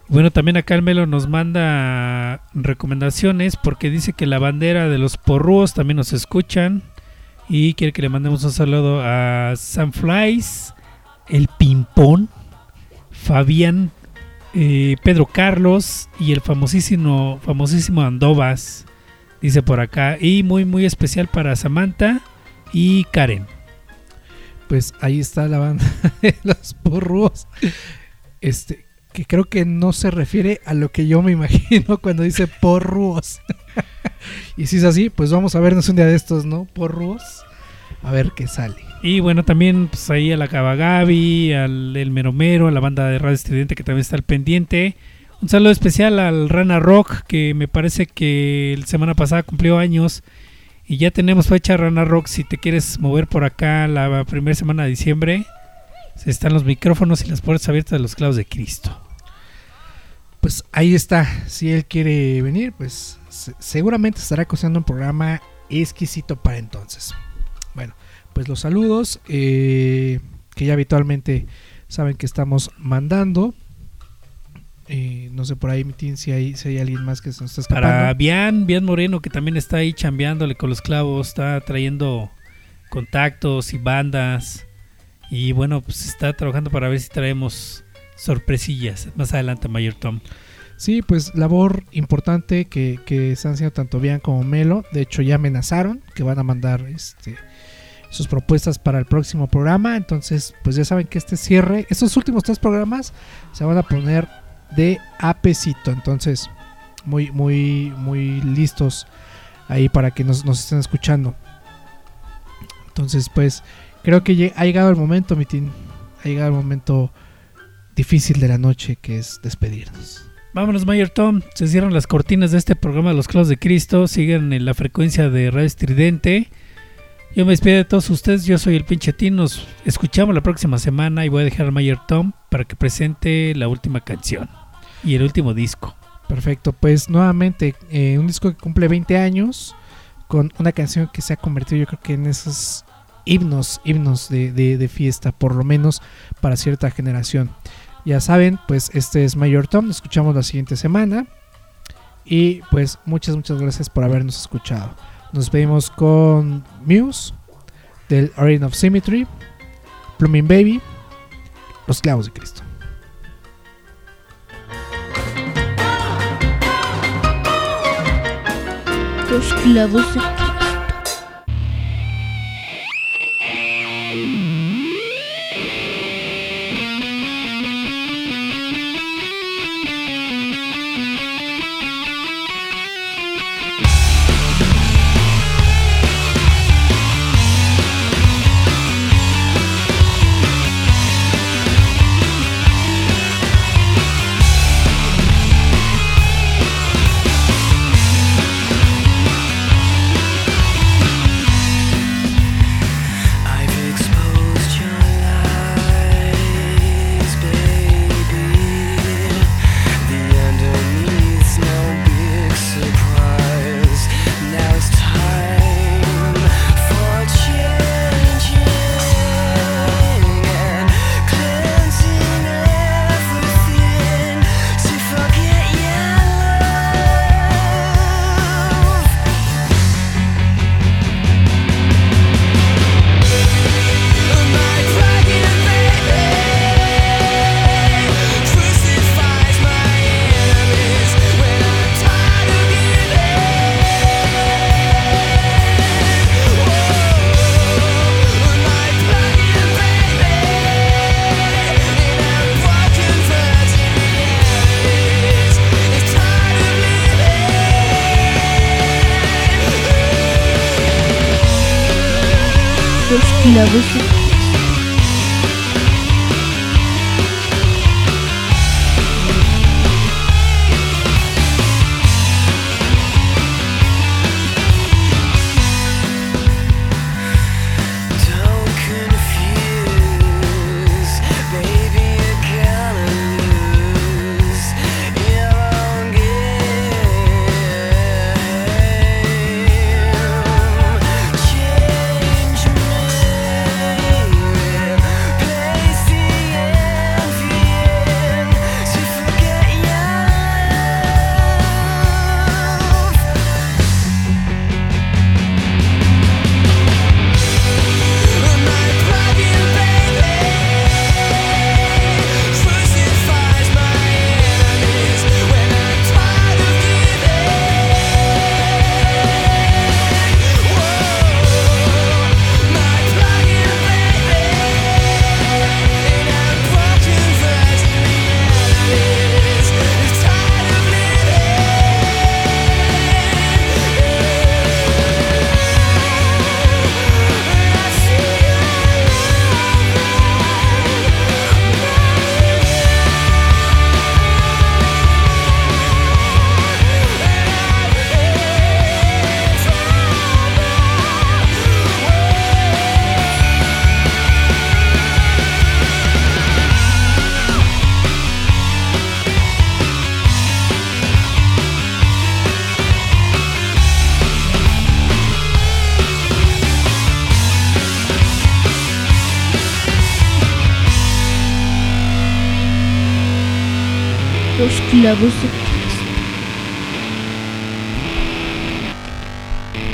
Speaker 4: Bueno, también acá el Melo nos manda recomendaciones porque dice que la bandera de los porrúos también nos escuchan y quiere que le mandemos un saludo a Sunflies, el Pimpón, Fabián, eh, Pedro Carlos y el famosísimo, famosísimo Andovas, dice por acá, y muy muy especial para Samantha y Karen.
Speaker 5: Pues ahí está la banda de los porrúos. Este, que creo que no se refiere a lo que yo me imagino cuando dice porrúos. y si es así, pues vamos a vernos un día de estos, ¿no? Porrúos. A ver qué sale.
Speaker 4: Y bueno, también pues ahí a la Cabagabi, al El Meromero, a la banda de Radio Estridente que también está al pendiente. Un saludo especial al Rana Rock, que me parece que la semana pasada cumplió años. Y ya tenemos fecha Rana Rock. Si te quieres mover por acá la primera semana de diciembre, están los micrófonos y las puertas abiertas de los clavos de Cristo.
Speaker 5: Pues ahí está. Si él quiere venir, pues se- seguramente estará cocinando un programa exquisito para entonces. Bueno, pues los saludos eh, que ya habitualmente saben que estamos mandando. Eh, no sé por ahí, Mitin, si hay, si hay alguien más que se nos está escapando.
Speaker 4: Para Bian, Bian Moreno, que también está ahí chambeándole con los clavos, está trayendo contactos y bandas. Y bueno, pues está trabajando para ver si traemos sorpresillas más adelante, Mayor Tom.
Speaker 5: Sí, pues labor importante que, que están haciendo tanto Bian como Melo. De hecho, ya amenazaron que van a mandar este, sus propuestas para el próximo programa. Entonces, pues ya saben que este cierre, estos últimos tres programas se van a poner de apesito. Entonces, muy, muy, muy listos ahí para que nos, nos estén escuchando. Entonces, pues, creo que ha llegado el momento, Mitin. Ha llegado el momento difícil de la noche, que es despedirnos.
Speaker 4: Vámonos, Mayor Tom. Se cierran las cortinas de este programa de Los Clavos de Cristo. Siguen en la frecuencia de Radio Estridente. Yo me despido de todos ustedes. Yo soy el pinche Tin. Nos escuchamos la próxima semana y voy a dejar al Mayor Tom para que presente la última canción y el último disco.
Speaker 5: Perfecto, pues nuevamente eh, un disco que cumple 20 años con una canción que se ha convertido yo creo que en esos himnos, himnos de, de- fiesta, por lo menos para cierta generación. Ya saben, pues este es Mayor Tom, nos escuchamos la siguiente semana y pues muchas, muchas gracias por habernos escuchado. Nos despedimos con Muse del Origin of Symmetry, Plumbing Baby, Los Clavos de Cristo.
Speaker 6: los clavos. Los clavos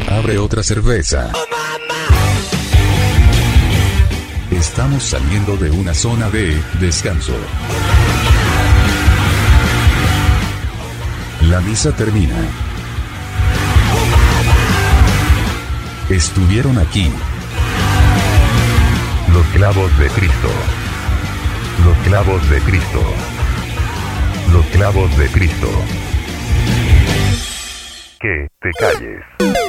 Speaker 3: Abre otra cerveza.
Speaker 12: Estamos saliendo de una zona de descanso. La misa termina. Estuvieron aquí.
Speaker 3: Los clavos de Cristo. Los clavos de Cristo. Los clavos de Cristo. Que te calles.